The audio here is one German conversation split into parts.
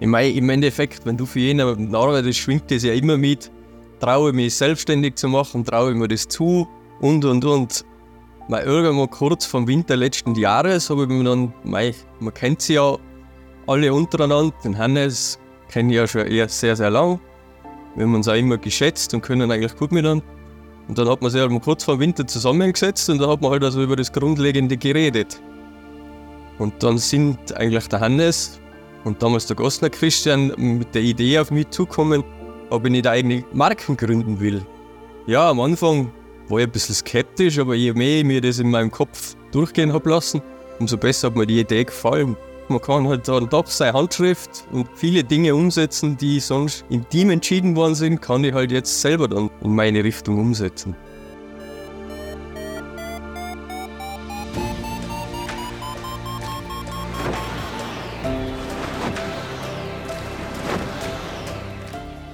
Ich meine, im Endeffekt, wenn du für jemanden arbeitest, schwingt das ja immer mit. Traue ich mich selbstständig zu machen, traue mir das zu und und und. Mal irgendwann kurz vom Winter letzten Jahres habe ich mir dann, mei, man kennt sie ja alle untereinander, den Hannes kenne ich ja schon eher sehr, sehr lang. Wir haben uns auch immer geschätzt und können eigentlich gut miteinander. Und dann hat man sich halt kurz vor dem Winter zusammengesetzt und dann hat man halt also über das Grundlegende geredet. Und dann sind eigentlich der Hannes und damals der Gosner Christian mit der Idee auf mich zukommen, ob ich nicht eigene Marken gründen will. Ja, am Anfang war ich ein bisschen skeptisch, aber je mehr ich mir das in meinem Kopf durchgehen habe lassen, umso besser hat mir die Idee gefallen. Man kann halt dann doch seine Handschrift und viele Dinge umsetzen, die sonst im Team entschieden worden sind, kann ich halt jetzt selber dann in meine Richtung umsetzen.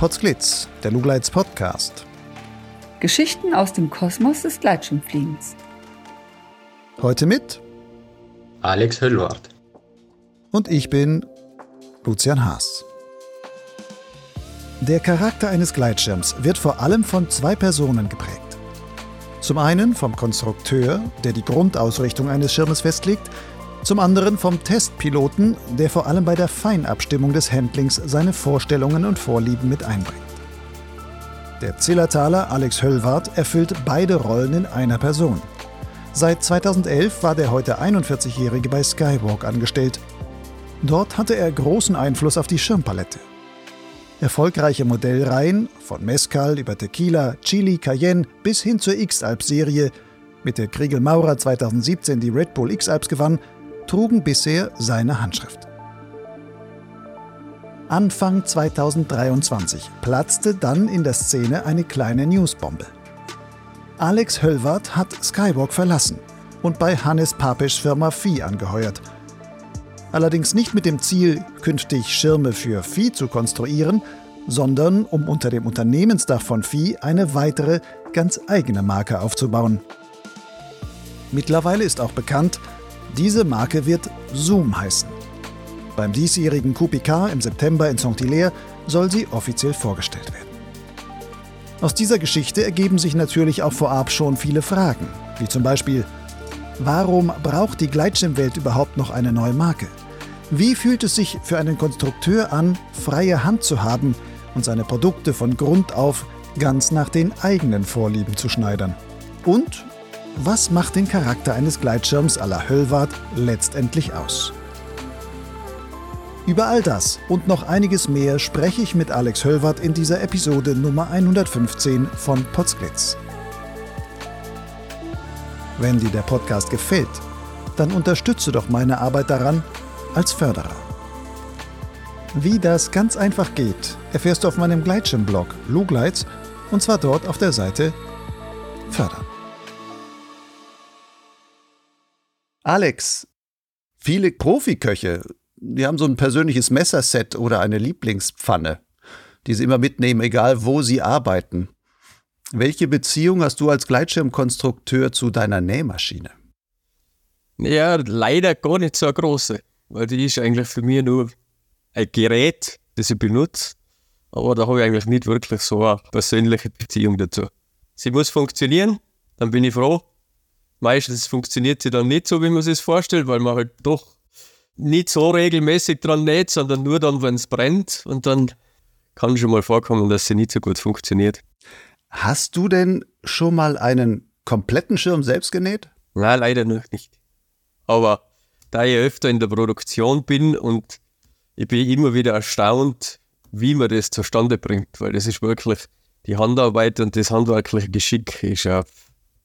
Potsglitz, der Lugleits Podcast. Geschichten aus dem Kosmos des Gleitschirmfliegens. Heute mit Alex Höllwart. Und ich bin Lucian Haas. Der Charakter eines Gleitschirms wird vor allem von zwei Personen geprägt. Zum einen vom Konstrukteur, der die Grundausrichtung eines Schirmes festlegt, zum anderen vom Testpiloten, der vor allem bei der Feinabstimmung des Handlings seine Vorstellungen und Vorlieben mit einbringt. Der Zillertaler Alex Höllwart erfüllt beide Rollen in einer Person. Seit 2011 war der heute 41-Jährige bei Skywalk angestellt Dort hatte er großen Einfluss auf die Schirmpalette. Erfolgreiche Modellreihen, von Mezcal über Tequila, Chili, Cayenne bis hin zur X-Alps-Serie, mit der Kriegel Maurer 2017 die Red Bull X-Alps gewann, trugen bisher seine Handschrift. Anfang 2023 platzte dann in der Szene eine kleine Newsbombe. Alex Höllwart hat Skywalk verlassen und bei Hannes Papischs Firma Vieh angeheuert – allerdings nicht mit dem Ziel, künftig Schirme für Vieh zu konstruieren, sondern um unter dem Unternehmensdach von Vieh eine weitere, ganz eigene Marke aufzubauen. Mittlerweile ist auch bekannt, diese Marke wird Zoom heißen. Beim diesjährigen QPK im September in Saint-Hilaire soll sie offiziell vorgestellt werden. Aus dieser Geschichte ergeben sich natürlich auch vorab schon viele Fragen, wie zum Beispiel, warum braucht die Gleitschirmwelt überhaupt noch eine neue Marke? Wie fühlt es sich für einen Konstrukteur an, freie Hand zu haben und seine Produkte von Grund auf ganz nach den eigenen Vorlieben zu schneidern? Und was macht den Charakter eines Gleitschirms à la Höllwart letztendlich aus? Über all das und noch einiges mehr spreche ich mit Alex Höllwart in dieser Episode Nummer 115 von Potsglitz. Wenn dir der Podcast gefällt, dann unterstütze doch meine Arbeit daran, als Förderer. Wie das ganz einfach geht, erfährst du auf meinem Gleitschirmblog Lugleits und zwar dort auf der Seite Fördern. Alex, viele Profiköche, die haben so ein persönliches Messerset oder eine Lieblingspfanne, die sie immer mitnehmen, egal wo sie arbeiten. Welche Beziehung hast du als Gleitschirmkonstrukteur zu deiner Nähmaschine? Ja, leider gar nicht so eine große weil die ist eigentlich für mich nur ein Gerät, das ich benutze. Aber da habe ich eigentlich nicht wirklich so eine persönliche Beziehung dazu. Sie muss funktionieren, dann bin ich froh. Meistens funktioniert sie dann nicht so, wie man sich vorstellt, weil man halt doch nicht so regelmäßig dran näht, sondern nur dann, wenn es brennt. Und dann kann schon mal vorkommen, dass sie nicht so gut funktioniert. Hast du denn schon mal einen kompletten Schirm selbst genäht? Nein, leider noch nicht. Aber da ich öfter in der Produktion bin und ich bin immer wieder erstaunt, wie man das zustande bringt, weil das ist wirklich die Handarbeit und das handwerkliche Geschick ist ja,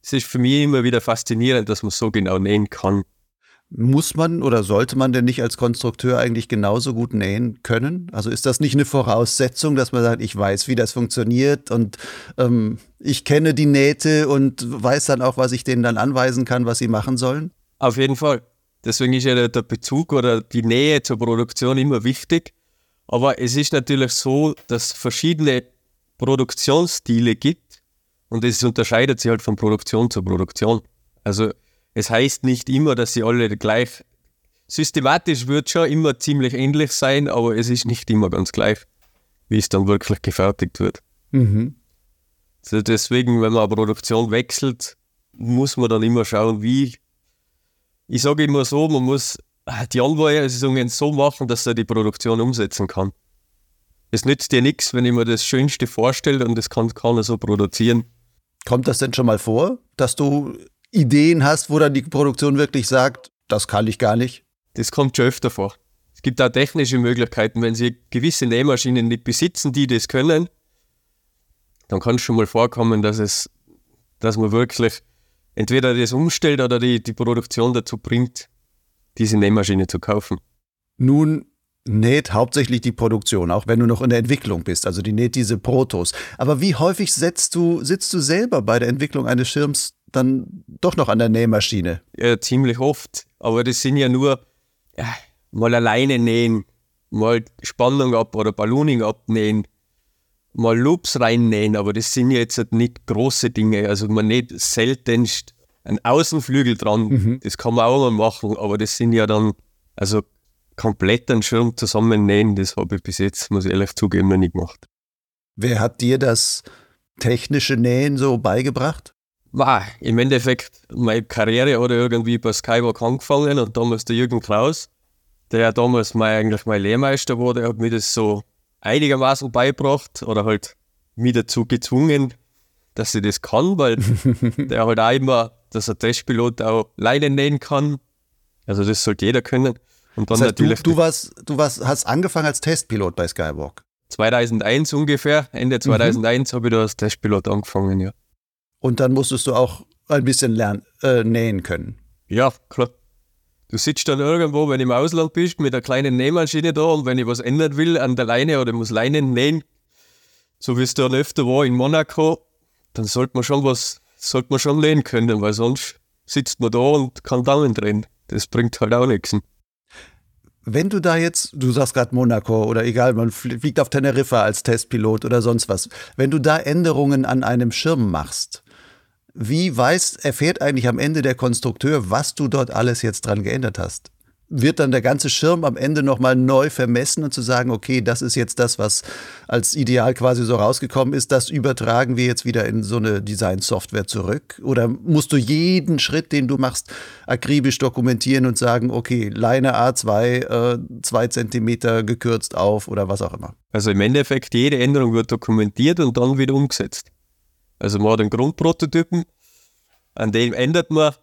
es ist für mich immer wieder faszinierend, dass man so genau nähen kann. Muss man oder sollte man denn nicht als Konstrukteur eigentlich genauso gut nähen können? Also ist das nicht eine Voraussetzung, dass man sagt, ich weiß, wie das funktioniert und ähm, ich kenne die Nähte und weiß dann auch, was ich denen dann anweisen kann, was sie machen sollen? Auf jeden Fall. Deswegen ist ja der Bezug oder die Nähe zur Produktion immer wichtig. Aber es ist natürlich so, dass es verschiedene Produktionsstile gibt und es unterscheidet sich halt von Produktion zu Produktion. Also es heißt nicht immer, dass sie alle gleich systematisch wird schon immer ziemlich ähnlich sein, aber es ist nicht immer ganz gleich, wie es dann wirklich gefertigt wird. Mhm. Also deswegen, wenn man eine Produktion wechselt, muss man dann immer schauen, wie. Ich sage immer so, man muss die Anweisungen so machen, dass er die Produktion umsetzen kann. Es nützt dir nichts, wenn ich mir das Schönste vorstelle und das kann keiner so produzieren. Kommt das denn schon mal vor, dass du Ideen hast, wo dann die Produktion wirklich sagt, das kann ich gar nicht? Das kommt schon öfter vor. Es gibt auch technische Möglichkeiten, wenn sie gewisse Nähmaschinen nicht besitzen, die das können, dann kann es schon mal vorkommen, dass es, dass man wirklich entweder das umstellt oder die, die Produktion dazu bringt, diese Nähmaschine zu kaufen. Nun näht hauptsächlich die Produktion, auch wenn du noch in der Entwicklung bist. Also die näht diese Protos. Aber wie häufig setzt du, sitzt du selber bei der Entwicklung eines Schirms dann doch noch an der Nähmaschine? Ja, ziemlich oft. Aber das sind ja nur ja, mal alleine nähen, mal Spannung ab oder Ballooning abnähen, mal Loops reinnähen. Aber das sind jetzt nicht große Dinge. Also man näht seltenst einen Außenflügel dran. Mhm. Das kann man auch mal machen. Aber das sind ja dann, also komplett einen Schirm zusammennähen, das habe ich bis jetzt, muss ich ehrlich zugeben, noch nicht gemacht. Wer hat dir das technische Nähen so beigebracht? Wow, Im Endeffekt, meine Karriere hat irgendwie bei Skywalk angefangen und damals der Jürgen Kraus, der damals mein, eigentlich mein Lehrmeister war, der hat mir das so einigermaßen beigebracht oder halt mich dazu gezwungen, dass ich das kann, weil der halt auch immer, dass ein Testpilot auch Leinen nähen kann. Also das sollte jeder können. Und dann Das heißt, du, natürlich du, warst, du warst, hast angefangen als Testpilot bei Skywalk. 2001 ungefähr, Mhm. Ende 2001 habe ich da als Testpilot angefangen, ja. Und dann musstest du auch ein bisschen lernen, äh, nähen können. Ja, klar. Du sitzt dann irgendwo, wenn du im Ausland bist, mit einer kleinen Nähmaschine da und wenn ich was ändern will an der Leine oder muss Leinen nähen, so wie es dann öfter war in Monaco, dann sollte man schon was, sollte man schon nähen können, weil sonst sitzt man da und kann Daumen drehen. Das bringt halt auch nichts. Wenn du da jetzt, du sagst gerade Monaco oder egal, man fl- fliegt auf Teneriffa als Testpilot oder sonst was, wenn du da Änderungen an einem Schirm machst, wie weiß, erfährt eigentlich am Ende der Konstrukteur, was du dort alles jetzt dran geändert hast? Wird dann der ganze Schirm am Ende nochmal neu vermessen und zu sagen, okay, das ist jetzt das, was als Ideal quasi so rausgekommen ist, das übertragen wir jetzt wieder in so eine Design-Software zurück? Oder musst du jeden Schritt, den du machst, akribisch dokumentieren und sagen, okay, Leine A2, äh, zwei Zentimeter gekürzt auf oder was auch immer? Also im Endeffekt, jede Änderung wird dokumentiert und dann wieder umgesetzt. Also man hat einen Grundprototypen, an dem ändert man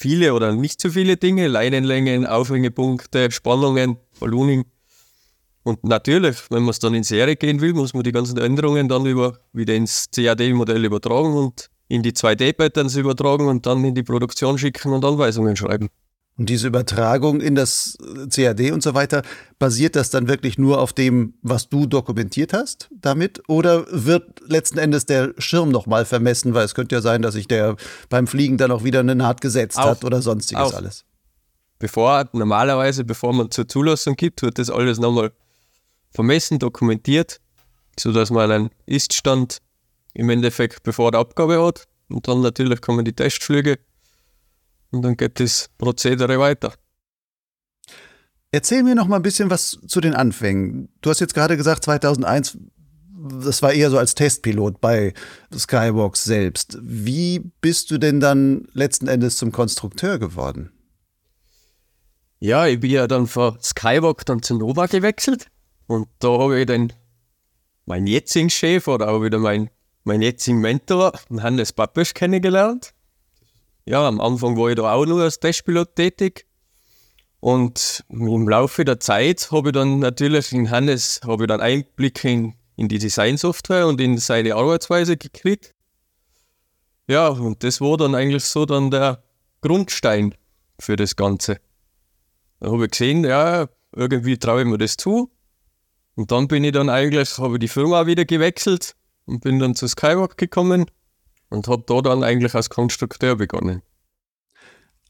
viele oder nicht so viele Dinge, Leinenlängen, Aufhängepunkte, Spannungen, Ballooning. Und natürlich, wenn man es dann in Serie gehen will, muss man die ganzen Änderungen dann über, wieder ins CAD-Modell übertragen und in die 2D-Patterns übertragen und dann in die Produktion schicken und Anweisungen schreiben. Und diese Übertragung in das CAD und so weiter, basiert das dann wirklich nur auf dem, was du dokumentiert hast damit? Oder wird letzten Endes der Schirm nochmal vermessen? Weil es könnte ja sein, dass sich der beim Fliegen dann auch wieder eine Naht gesetzt Auch. hat oder sonstiges Auch. alles. Bevor, normalerweise, bevor man zur Zulassung gibt, wird das alles nochmal vermessen, dokumentiert, sodass man einen Iststand im Endeffekt bevor der Abgabe hat. Und dann natürlich kommen die Testflüge und dann geht das Prozedere weiter. Erzähl mir noch mal ein bisschen was zu den Anfängen. Du hast jetzt gerade gesagt, 2001, das war eher so als Testpilot bei Skywalk selbst. Wie bist du denn dann letzten Endes zum Konstrukteur geworden? Ja, ich bin ja dann von Skywalk dann zu Nova gewechselt und da habe ich dann meinen jetzigen Chef oder auch wieder meinen mein jetzigen Mentor, Hannes Pappisch, kennengelernt. Ja, am Anfang war ich da auch nur als Testpilot tätig. Und im Laufe der Zeit habe ich dann natürlich in Hannes habe ich dann Einblicke in, in die Designsoftware und in seine Arbeitsweise gekriegt. Ja, und das war dann eigentlich so dann der Grundstein für das Ganze. Dann habe ich gesehen, ja, irgendwie traue ich mir das zu. Und dann bin ich dann eigentlich, habe ich die Firma wieder gewechselt und bin dann zu Skywalk gekommen und habe da dann eigentlich als Konstrukteur begonnen.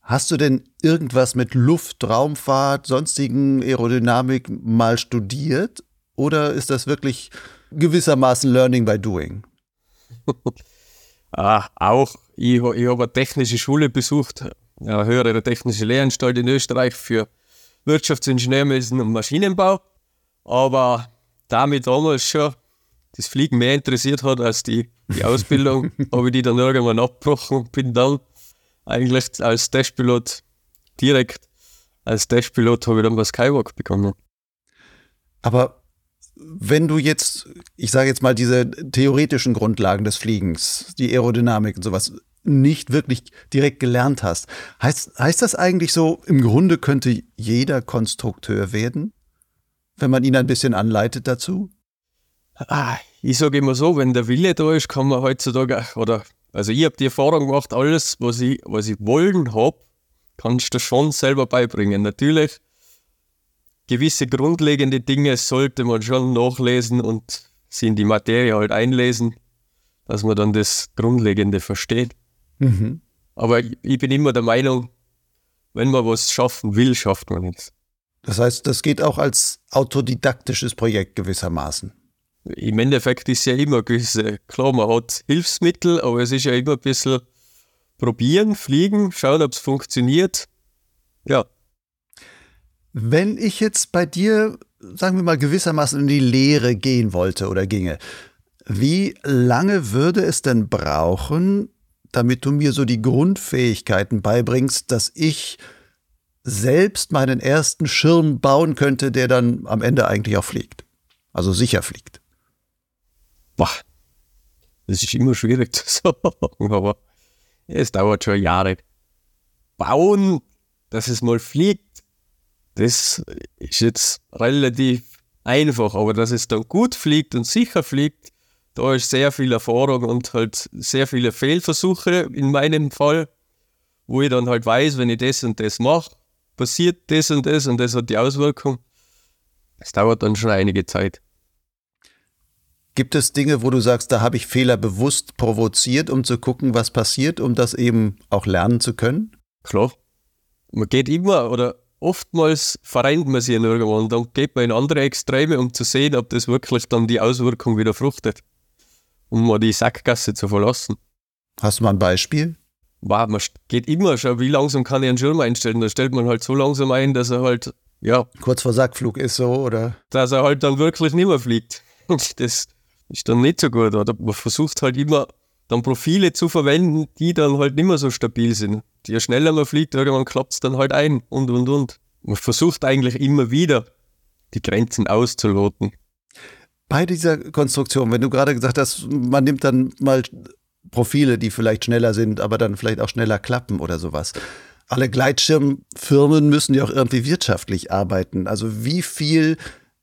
Hast du denn irgendwas mit Luft, Raumfahrt, sonstigen Aerodynamik mal studiert? Oder ist das wirklich gewissermaßen Learning by Doing? Ah, auch, ich, ich habe eine technische Schule besucht, eine höhere technische Lehranstalt in Österreich für Wirtschaftsingenieurwesen und Maschinenbau. Aber da mich damals schon das Fliegen mehr interessiert hat als die, die Ausbildung, habe ich die dann irgendwann abgebrochen und bin dann eigentlich als Testpilot direkt als Testpilot habe ich dann bei Skywalk begonnen. Aber wenn du jetzt, ich sage jetzt mal, diese theoretischen Grundlagen des Fliegens, die Aerodynamik und sowas, nicht wirklich direkt gelernt hast, heißt, heißt das eigentlich so, im Grunde könnte jeder Konstrukteur werden, wenn man ihn ein bisschen anleitet dazu? Ah, ich sage immer so, wenn der Wille da ist, kann man heutzutage, oder, also ich habe die Erfahrung gemacht, alles, was ich, was ich wollen habe, kannst du schon selber beibringen. Natürlich, gewisse grundlegende Dinge sollte man schon nachlesen und sie in die Materie halt einlesen, dass man dann das Grundlegende versteht. Mhm. Aber ich, ich bin immer der Meinung, wenn man was schaffen will, schafft man es. Das heißt, das geht auch als autodidaktisches Projekt gewissermaßen. Im Endeffekt ist ja immer gewisse, klar, man hat Hilfsmittel, aber es ist ja immer ein bisschen probieren, fliegen, schauen, ob es funktioniert. Ja. Wenn ich jetzt bei dir, sagen wir mal, gewissermaßen in die Lehre gehen wollte oder ginge, wie lange würde es denn brauchen, damit du mir so die Grundfähigkeiten beibringst, dass ich selbst meinen ersten Schirm bauen könnte, der dann am Ende eigentlich auch fliegt? Also sicher fliegt. Boah, das ist immer schwierig zu sagen, aber es dauert schon Jahre. Bauen, dass es mal fliegt, das ist jetzt relativ einfach, aber dass es dann gut fliegt und sicher fliegt, da ist sehr viel Erfahrung und halt sehr viele Fehlversuche in meinem Fall, wo ich dann halt weiß, wenn ich das und das mache, passiert das und das und das hat die Auswirkung. Es dauert dann schon einige Zeit. Gibt es Dinge, wo du sagst, da habe ich Fehler bewusst provoziert, um zu gucken, was passiert, um das eben auch lernen zu können? Klar. Man geht immer oder oftmals vereint man sich irgendwo und dann geht man in andere Extreme, um zu sehen, ob das wirklich dann die Auswirkung wieder fruchtet. Um mal die Sackgasse zu verlassen. Hast du mal ein Beispiel? Wow, man geht immer schon, wie langsam kann ich einen Schirm einstellen? Da stellt man halt so langsam ein, dass er halt, ja. Kurz vor Sackflug ist so, oder? Dass er halt dann wirklich nicht mehr fliegt. Das ist dann nicht so gut. Oder man versucht halt immer dann Profile zu verwenden, die dann halt nicht mehr so stabil sind. Je schneller man fliegt, irgendwann klappt es dann halt ein und und und. Man versucht eigentlich immer wieder, die Grenzen auszuloten. Bei dieser Konstruktion, wenn du gerade gesagt hast, man nimmt dann mal Profile, die vielleicht schneller sind, aber dann vielleicht auch schneller klappen oder sowas. Alle Gleitschirmfirmen müssen ja auch irgendwie wirtschaftlich arbeiten. Also wie viel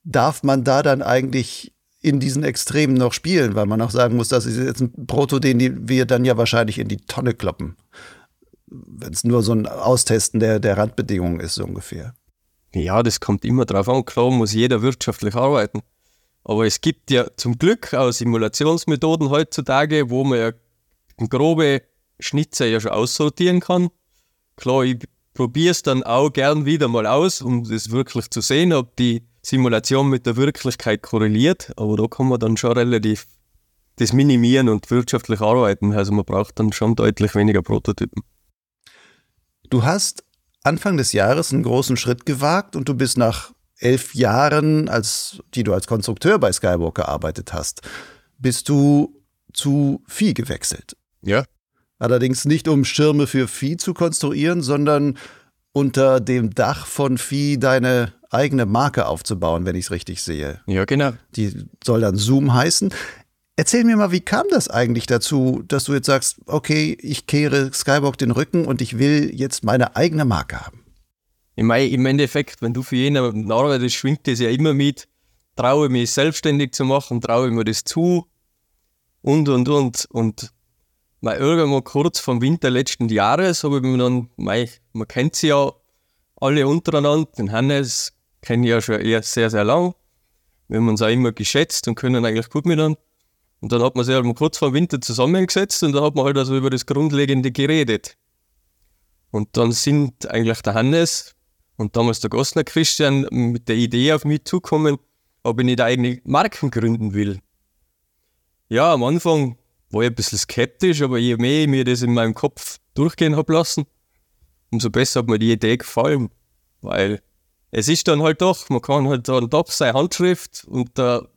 darf man da dann eigentlich in diesen Extremen noch spielen, weil man auch sagen muss, das ist jetzt ein Proto, den wir dann ja wahrscheinlich in die Tonne kloppen. Wenn es nur so ein Austesten der, der Randbedingungen ist, so ungefähr. Ja, das kommt immer drauf an. Klar muss jeder wirtschaftlich arbeiten. Aber es gibt ja zum Glück auch Simulationsmethoden heutzutage, wo man ja grobe Schnitzer ja schon aussortieren kann. Klar, ich probiere es dann auch gern wieder mal aus, um das wirklich zu sehen, ob die Simulation mit der Wirklichkeit korreliert, aber da kann man dann schon relativ das minimieren und wirtschaftlich arbeiten. Also man braucht dann schon deutlich weniger Prototypen. Du hast Anfang des Jahres einen großen Schritt gewagt und du bist nach elf Jahren, als die du als Konstrukteur bei Skywalk gearbeitet hast, bist du zu Vieh gewechselt. Ja. Allerdings nicht um Schirme für Vieh zu konstruieren, sondern unter dem Dach von Vieh deine eigene Marke aufzubauen, wenn ich es richtig sehe. Ja, genau. Die soll dann Zoom heißen. Erzähl mir mal, wie kam das eigentlich dazu, dass du jetzt sagst, okay, ich kehre Skywalk den Rücken und ich will jetzt meine eigene Marke haben? Im Endeffekt, wenn du für jemanden arbeitest, schwingt das ja immer mit, traue mich selbstständig zu machen, traue mir das zu und, und, und. Und mal irgendwann kurz vom Winter letzten Jahres habe ich mir dann, mei, man kennt sie ja alle untereinander, den Hannes kenne ich ja schon eher sehr, sehr lang. Wir haben uns auch immer geschätzt und können eigentlich gut miteinander. Und dann hat man sich halt kurz vor Winter zusammengesetzt und da hat man halt also über das Grundlegende geredet. Und dann sind eigentlich der Hannes und damals der Gosner Christian mit der Idee auf mich zukommen, ob ich nicht eigene Marken gründen will. Ja, am Anfang war ich ein bisschen skeptisch, aber je mehr ich mir das in meinem Kopf durchgehen habe lassen, umso besser hat mir die Idee gefallen. Weil es ist dann halt doch, man kann halt dann doch seine Handschrift unter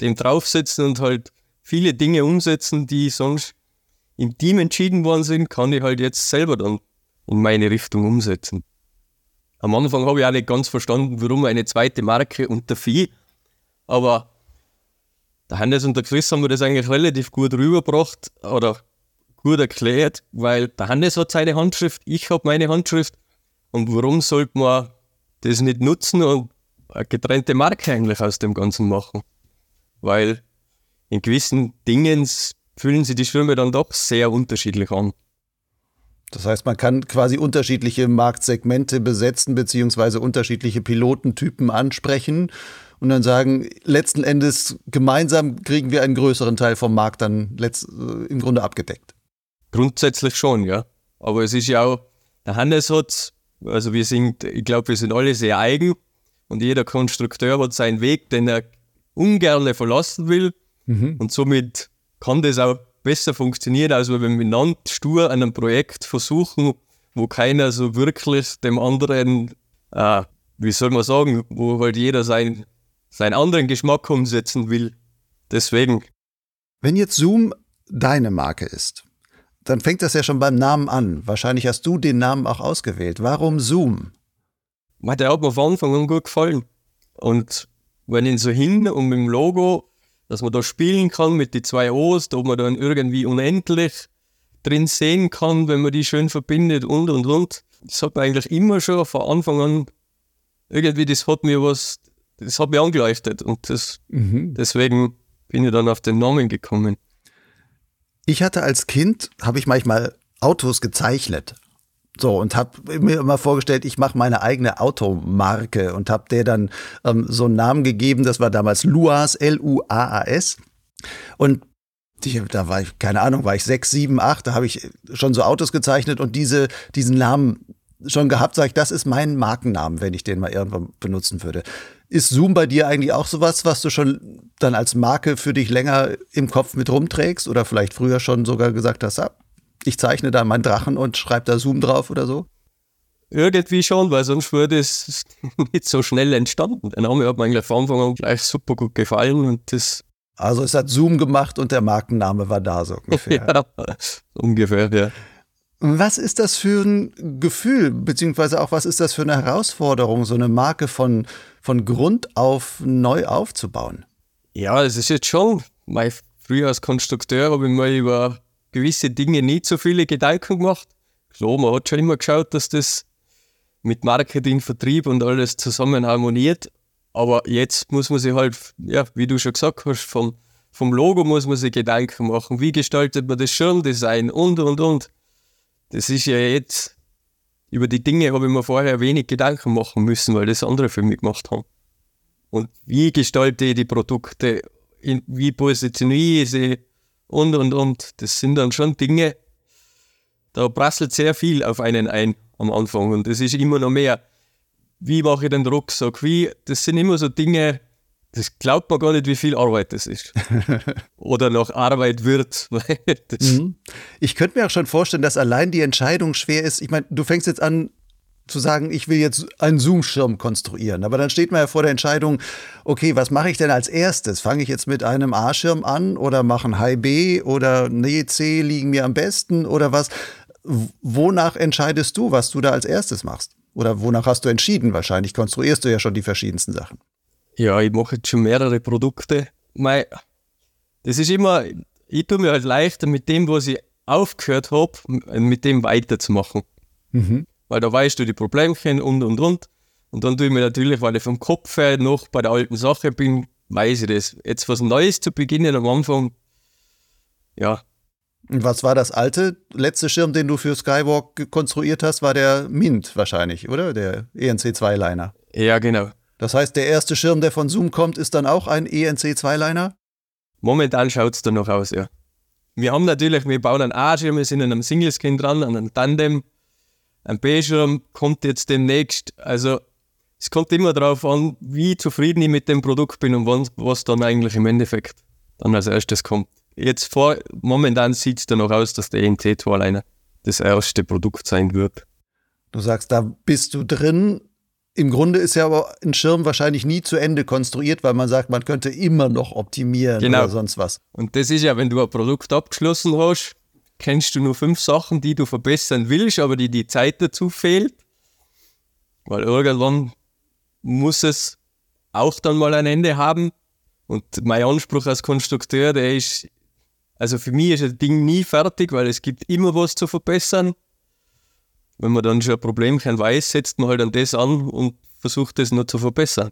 dem draufsetzen und halt viele Dinge umsetzen, die sonst im Team entschieden worden sind, kann ich halt jetzt selber dann in meine Richtung umsetzen. Am Anfang habe ich auch nicht ganz verstanden, warum eine zweite Marke unter Vieh, aber der Hannes und der Chris haben mir das eigentlich relativ gut rübergebracht oder gut erklärt, weil der Hannes hat seine Handschrift, ich habe meine Handschrift und warum sollte man das nicht nutzen und eine getrennte Marke eigentlich aus dem Ganzen machen? Weil in gewissen Dingen fühlen sich die Schwimmer dann doch sehr unterschiedlich an. Das heißt, man kann quasi unterschiedliche Marktsegmente besetzen, beziehungsweise unterschiedliche Pilotentypen ansprechen und dann sagen, letzten Endes gemeinsam kriegen wir einen größeren Teil vom Markt dann letzt, äh, im Grunde abgedeckt. Grundsätzlich schon, ja. Aber es ist ja auch, der Hannes hat, also wir sind, ich glaube, wir sind alle sehr eigen und jeder Konstrukteur hat seinen Weg, den er ungern verlassen will. Mhm. Und somit kann das auch besser funktionieren, als wenn wir miteinander stur an einem Projekt versuchen, wo keiner so wirklich dem anderen, äh, wie soll man sagen, wo halt jeder sein, seinen anderen Geschmack umsetzen will. Deswegen. Wenn jetzt Zoom deine Marke ist, dann fängt das ja schon beim Namen an. Wahrscheinlich hast du den Namen auch ausgewählt. Warum Zoom? Der hat mir von Anfang an gut gefallen. Und wenn ich so hin und mit dem Logo, dass man da spielen kann mit den zwei O's, da man dann irgendwie unendlich drin sehen kann, wenn man die schön verbindet und und und. Das hat mir eigentlich immer schon von Anfang an irgendwie, das hat mir was, das hat mir angeleuchtet und das, mhm. deswegen bin ich dann auf den Namen gekommen. Ich hatte als Kind, habe ich manchmal Autos gezeichnet. So, und habe mir immer vorgestellt, ich mache meine eigene Automarke und habe der dann ähm, so einen Namen gegeben, das war damals Luas, L-U-A-A-S. Und die, da war ich, keine Ahnung, war ich sechs, sieben, acht, da habe ich schon so Autos gezeichnet und diese, diesen Namen schon gehabt, sage ich, das ist mein Markennamen, wenn ich den mal irgendwann benutzen würde. Ist Zoom bei dir eigentlich auch sowas, was du schon dann als Marke für dich länger im Kopf mit rumträgst oder vielleicht früher schon sogar gesagt hast, ah, ich zeichne da meinen Drachen und schreibe da Zoom drauf oder so? Irgendwie schon, weil sonst würde es nicht so schnell entstanden. Der Name hat mir eigentlich von Anfang an gleich super gut gefallen und das. Also es hat Zoom gemacht und der Markenname war da so ungefähr. ja, ungefähr, ja. Was ist das für ein Gefühl, beziehungsweise auch was ist das für eine Herausforderung, so eine Marke von, von Grund auf neu aufzubauen? Ja, es ist jetzt schon, mein, früher als Konstrukteur habe ich mal über gewisse Dinge nicht so viele Gedanken gemacht. Klar, man hat schon immer geschaut, dass das mit Marketing, Vertrieb und alles zusammen harmoniert. Aber jetzt muss man sich halt, ja, wie du schon gesagt hast, vom, vom Logo muss man sich Gedanken machen. Wie gestaltet man das Schirmdesign und, und, und das ist ja jetzt, über die Dinge habe ich mir vorher wenig Gedanken machen müssen, weil das andere für mich gemacht haben. Und wie gestalte ich die Produkte, wie positioniere ich sie und und und. Das sind dann schon Dinge, da prasselt sehr viel auf einen ein am Anfang und das ist immer noch mehr. Wie mache ich den Rucksack? Wie, das sind immer so Dinge, das glaubt man gar nicht, wie viel Arbeit das ist. Oder noch Arbeit wird. mhm. Ich könnte mir auch schon vorstellen, dass allein die Entscheidung schwer ist. Ich meine, du fängst jetzt an zu sagen, ich will jetzt einen Zoom-Schirm konstruieren. Aber dann steht man ja vor der Entscheidung, okay, was mache ich denn als erstes? Fange ich jetzt mit einem A-Schirm an oder mache ein High B oder nee, C liegen mir am besten oder was? Wonach entscheidest du, was du da als erstes machst? Oder wonach hast du entschieden? Wahrscheinlich konstruierst du ja schon die verschiedensten Sachen. Ja, ich mache jetzt schon mehrere Produkte. Mei, das ist immer, ich tue mir halt leichter mit dem, was ich aufgehört habe, mit dem weiterzumachen. Mhm. Weil da weißt du die Problemchen und und und. Und dann tue ich mir natürlich, weil ich vom Kopf her noch bei der alten Sache bin, weiß ich das. Jetzt was Neues zu beginnen am Anfang, ja. Was war das alte, letzte Schirm, den du für Skywalk konstruiert hast, war der Mint wahrscheinlich, oder? Der ENC2-Liner. Ja, genau. Das heißt, der erste Schirm, der von Zoom kommt, ist dann auch ein ENC2-Liner? Momentan schaut es da noch aus, ja. Wir haben natürlich, wir bauen einen A-Schirm, wir sind an einem Single-Skin dran, an einem Tandem. Ein B-Schirm kommt jetzt demnächst. Also, es kommt immer darauf an, wie zufrieden ich mit dem Produkt bin und was, was dann eigentlich im Endeffekt dann als erstes kommt. Jetzt vor, momentan sieht es da noch aus, dass der ENC-Tourliner das erste Produkt sein wird. Du sagst, da bist du drin Im Grunde ist ja aber ein Schirm wahrscheinlich nie zu Ende konstruiert, weil man sagt, man könnte immer noch optimieren Genau. oder sonst was. Und das ist ja, wenn du ein Produkt abgeschlossen hast, kennst du nur fünf Sachen, die du verbessern willst, aber die die Zeit dazu fehlt. Weil irgendwann muss es auch dann mal ein Ende haben. Und mein Anspruch als Konstrukteur, der ist, also für mich ist das Ding nie fertig, weil es gibt immer was zu verbessern. Wenn man dann schon ein Problemchen weiß, setzt man halt an das an und versucht es noch zu verbessern.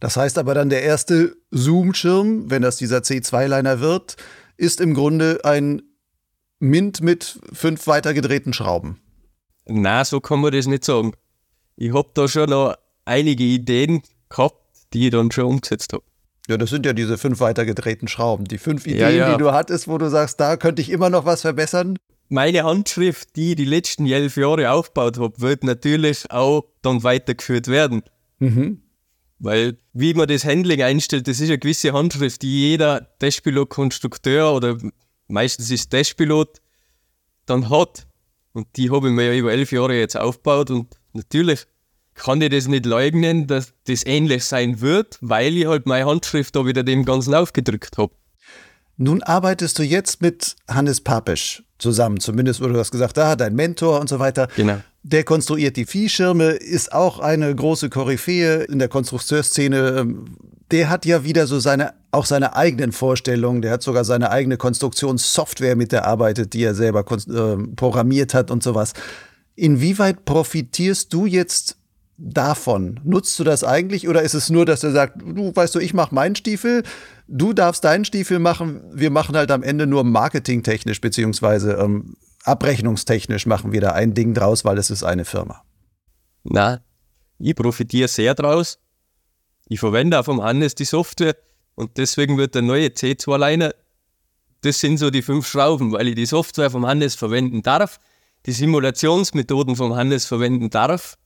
Das heißt aber dann, der erste Zoom-Schirm, wenn das dieser C2-Liner wird, ist im Grunde ein Mint mit fünf weitergedrehten Schrauben. Na, so kann man das nicht sagen. Ich habe da schon noch einige Ideen gehabt, die ich dann schon umgesetzt habe. Ja, das sind ja diese fünf weitergedrehten Schrauben. Die fünf Ideen, Ja, ja. die du hattest, wo du sagst, da könnte ich immer noch was verbessern. Meine Handschrift, die ich die letzten elf Jahre aufgebaut habe, wird natürlich auch dann weitergeführt werden. Weil, wie man das Handling einstellt, das ist eine gewisse Handschrift, die jeder Testpilot-Konstrukteur oder meistens ist Testpilot dann hat. Und die habe ich mir ja über elf Jahre jetzt aufgebaut und natürlich kann ich das nicht leugnen, dass das ähnlich sein wird, weil ich halt meine Handschrift da wieder dem Ganzen aufgedrückt habe. Nun arbeitest du jetzt mit Hannes Papesch zusammen. Zumindest wurde das gesagt, da, dein Mentor und so weiter. Genau. Der konstruiert die Viehschirme, ist auch eine große Koryphäe in der Konstrukteurszene. Ähm, Der hat ja wieder so seine, auch seine eigenen Vorstellungen. Der hat sogar seine eigene Konstruktionssoftware mit der arbeitet, die er selber ähm, programmiert hat und sowas. Inwieweit profitierst du jetzt davon? Nutzt du das eigentlich oder ist es nur, dass er sagt, du weißt du, ich mache meinen Stiefel, du darfst deinen Stiefel machen, wir machen halt am Ende nur marketingtechnisch beziehungsweise ähm, abrechnungstechnisch machen wir da ein Ding draus, weil es ist eine Firma. Na, ich profitiere sehr draus. Ich verwende auch vom Hannes die Software und deswegen wird der neue C2-Liner, das sind so die fünf Schrauben, weil ich die Software vom Hannes verwenden darf, die Simulationsmethoden vom Hannes verwenden darf,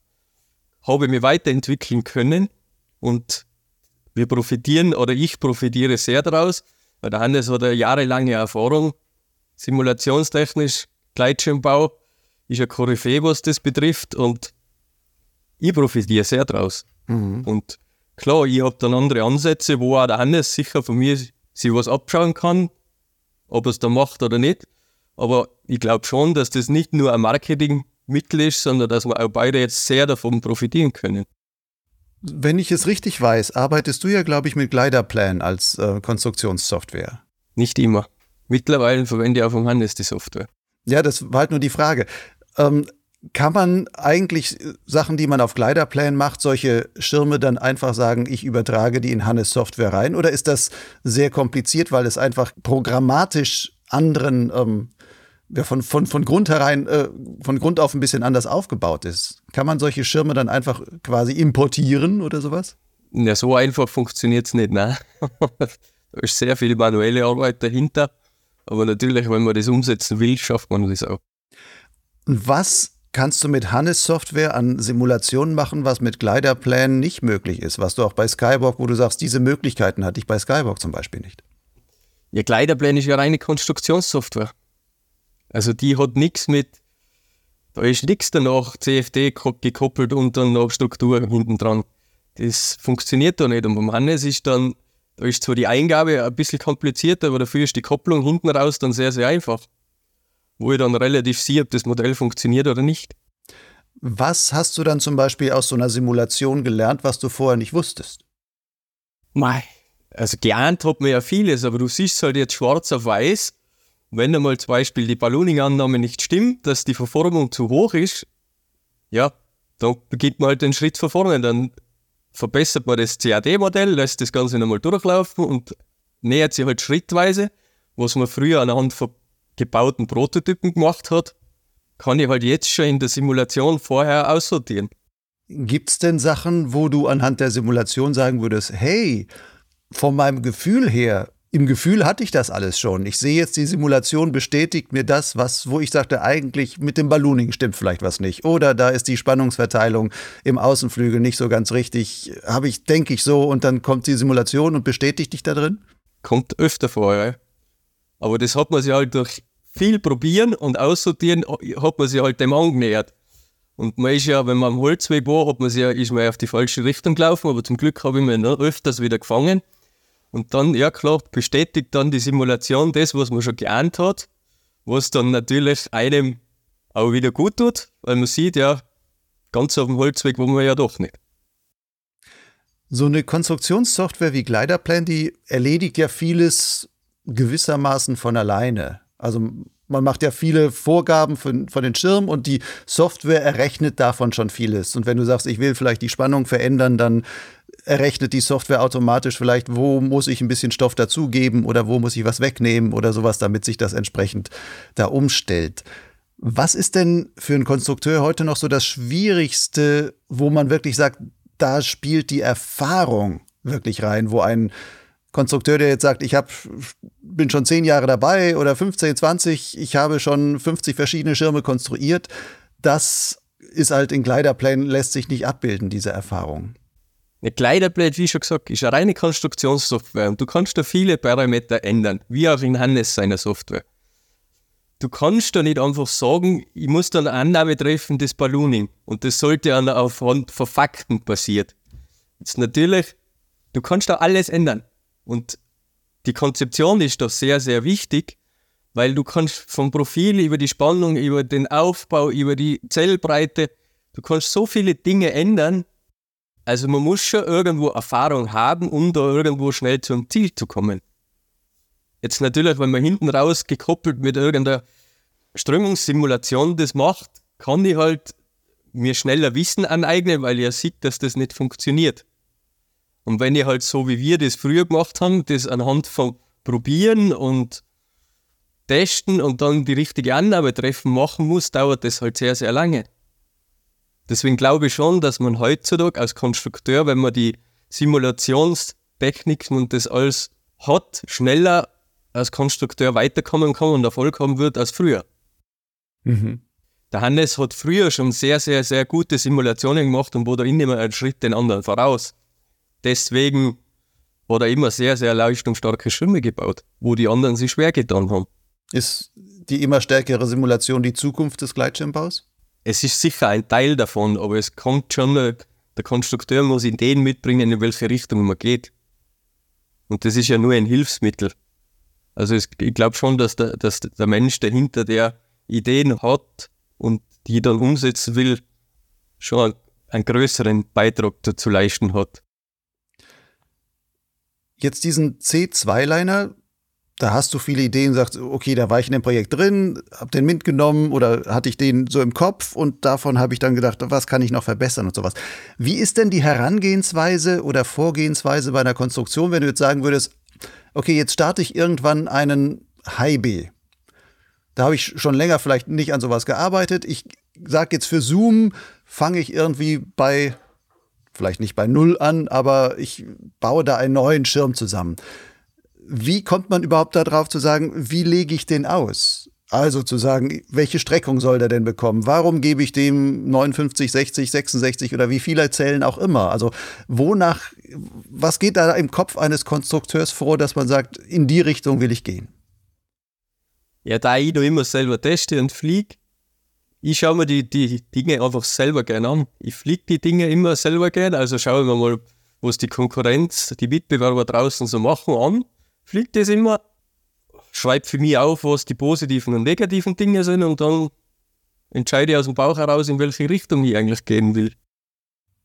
habe ich mich weiterentwickeln können und wir profitieren oder ich profitiere sehr daraus, weil der Hannes hat eine jahrelange Erfahrung, simulationstechnisch, Gleitschirmbau, ist ein Koryphäe, was das betrifft und ich profitiere sehr draus. Und klar, ich habe dann andere Ansätze, wo auch der Hannes sicher von mir sich was abschauen kann, ob er es da macht oder nicht. Aber ich glaube schon, dass das nicht nur ein Marketingmittel ist, sondern dass wir auch beide jetzt sehr davon profitieren können. Wenn ich es richtig weiß, arbeitest du ja, glaube ich, mit Gliderplan als äh, Konstruktionssoftware. Nicht immer. Mittlerweile verwende ich auch vom Hannes die Software. Ja, das war halt nur die Frage. Ähm, kann man eigentlich Sachen, die man auf Gliderplan macht, solche Schirme dann einfach sagen, ich übertrage die in Hannes Software rein? Oder ist das sehr kompliziert, weil es einfach programmatisch anderen, ähm, ja, von, von, von Grund herein, äh, von Grund auf ein bisschen anders aufgebaut ist? Kann man solche Schirme dann einfach quasi importieren oder sowas? Ja, so einfach funktioniert es nicht. Ne? da ist sehr viel manuelle Arbeit dahinter. Aber natürlich, wenn man das umsetzen will, schafft man das auch. Und was kannst du mit Hannes Software an Simulationen machen, was mit Gliderplan nicht möglich ist? Was du auch bei Skywalk, wo du sagst, diese Möglichkeiten hatte ich bei Skywalk zum Beispiel nicht. Ja, Kleiderplan ist ja reine Konstruktionssoftware. Also die hat nichts mit, da ist nichts danach CFD ko- gekoppelt und dann noch Struktur hinten dran. Das funktioniert da nicht. Und beim Hannes ist dann, da ist zwar die Eingabe ein bisschen komplizierter, aber dafür ist die Kopplung hinten raus dann sehr, sehr einfach. Wo ich dann relativ sehe, ob das Modell funktioniert oder nicht. Was hast du dann zum Beispiel aus so einer Simulation gelernt, was du vorher nicht wusstest? Mei. Also geahnt hat man ja vieles, aber du siehst halt jetzt schwarz auf weiß. Wenn einmal zum Beispiel die Ballooning-Annahme nicht stimmt, dass die Verformung zu hoch ist, ja, dann beginnt man halt den Schritt von vorne. Dann verbessert man das CAD-Modell, lässt das Ganze nochmal durchlaufen und nähert sich halt schrittweise, was man früher anhand von gebauten Prototypen gemacht hat, kann ich halt jetzt schon in der Simulation vorher aussortieren. Gibt es denn Sachen, wo du anhand der Simulation sagen würdest, hey, von meinem Gefühl her, im Gefühl hatte ich das alles schon. Ich sehe jetzt, die Simulation bestätigt mir das, was, wo ich sagte, eigentlich mit dem Ballooning stimmt vielleicht was nicht. Oder da ist die Spannungsverteilung im Außenflügel nicht so ganz richtig. Habe ich, denke ich so, und dann kommt die Simulation und bestätigt dich da drin? kommt öfter vor. Ja. Aber das hat man sich halt durch viel probieren und aussortieren, hat man sich halt dem angenähert. Und man ist ja, wenn man am Holzweg war, hat man sich ja, ist man ja auf die falsche Richtung gelaufen, aber zum Glück habe ich mich noch öfters wieder gefangen. Und dann, ja klar, bestätigt dann die Simulation das, was man schon geahnt hat, was dann natürlich einem auch wieder gut tut, weil man sieht, ja, ganz auf dem Holzweg wo man ja doch nicht. So eine Konstruktionssoftware wie Gliderplan, die erledigt ja vieles gewissermaßen von alleine. Also man macht ja viele Vorgaben von, von den Schirmen und die Software errechnet davon schon vieles. Und wenn du sagst, ich will vielleicht die Spannung verändern, dann errechnet die Software automatisch vielleicht, wo muss ich ein bisschen Stoff dazugeben oder wo muss ich was wegnehmen oder sowas, damit sich das entsprechend da umstellt. Was ist denn für einen Konstrukteur heute noch so das Schwierigste, wo man wirklich sagt, da spielt die Erfahrung wirklich rein, wo ein Konstrukteur, der jetzt sagt, ich hab, bin schon zehn Jahre dabei oder 15, 20, ich habe schon 50 verschiedene Schirme konstruiert, das ist halt in Kleiderplänen, lässt sich nicht abbilden, diese Erfahrung. Eine Kleiderblät, wie schon gesagt, ist eine reine Konstruktionssoftware und du kannst da viele Parameter ändern, wie auch in Hannes seiner Software du kannst da nicht einfach sagen, ich muss da eine Annahme treffen, das Ballooning. Und das sollte aufgrund von Fakten passiert. Jetzt natürlich, du kannst da alles ändern. Und die Konzeption ist doch sehr, sehr wichtig, weil du kannst vom Profil über die Spannung, über den Aufbau, über die Zellbreite, du kannst so viele Dinge ändern. Also man muss schon irgendwo Erfahrung haben, um da irgendwo schnell zum Ziel zu kommen. Jetzt natürlich, wenn man hinten raus gekoppelt mit irgendeiner Strömungssimulation das macht, kann ich halt mir schneller Wissen aneignen, weil ich ja sehe, dass das nicht funktioniert. Und wenn ich halt so wie wir das früher gemacht haben, das anhand von Probieren und Testen und dann die richtige Annahme treffen machen muss, dauert das halt sehr, sehr lange. Deswegen glaube ich schon, dass man heutzutage als Konstrukteur, wenn man die Simulationstechniken und das alles hat, schneller als Konstrukteur weiterkommen kann und Erfolg haben wird als früher. Mhm. Der Hannes hat früher schon sehr, sehr, sehr gute Simulationen gemacht und wurde immer einen Schritt den anderen voraus. Deswegen hat er immer sehr, sehr leistungsstarke Schirme gebaut, wo die anderen sich schwer getan haben. Ist die immer stärkere Simulation die Zukunft des Gleitschirmbaus? Es ist sicher ein Teil davon, aber es kommt schon, der Konstrukteur muss Ideen mitbringen, in welche Richtung man geht. Und das ist ja nur ein Hilfsmittel. Also es, ich glaube schon, dass der, dass der Mensch dahinter, der Ideen hat und die dann umsetzen will, schon einen größeren Beitrag dazu leisten hat. Jetzt diesen C2-Liner, da hast du viele Ideen, sagst, okay, da war ich in dem Projekt drin, hab den Mint genommen oder hatte ich den so im Kopf und davon habe ich dann gedacht, was kann ich noch verbessern und sowas. Wie ist denn die Herangehensweise oder Vorgehensweise bei einer Konstruktion, wenn du jetzt sagen würdest, okay, jetzt starte ich irgendwann einen High B. Da habe ich schon länger vielleicht nicht an sowas gearbeitet. Ich sage jetzt für Zoom fange ich irgendwie bei, vielleicht nicht bei Null an, aber ich baue da einen neuen Schirm zusammen. Wie kommt man überhaupt darauf zu sagen, wie lege ich den aus? Also zu sagen, welche Streckung soll der denn bekommen? Warum gebe ich dem 59, 60, 66 oder wie viele Zellen auch immer? Also wonach, was geht da im Kopf eines Konstrukteurs vor, dass man sagt, in die Richtung will ich gehen? Ja, da ich da immer selber teste und fliege, ich schaue mir die, die Dinge einfach selber gerne an. Ich fliege die Dinge immer selber gerne, also schaue mir mal, was die Konkurrenz, die Mitbewerber draußen so machen, an. Fliege das immer schreibe für mich auf, was die positiven und negativen Dinge sind und dann entscheide ich aus dem Bauch heraus, in welche Richtung ich eigentlich gehen will.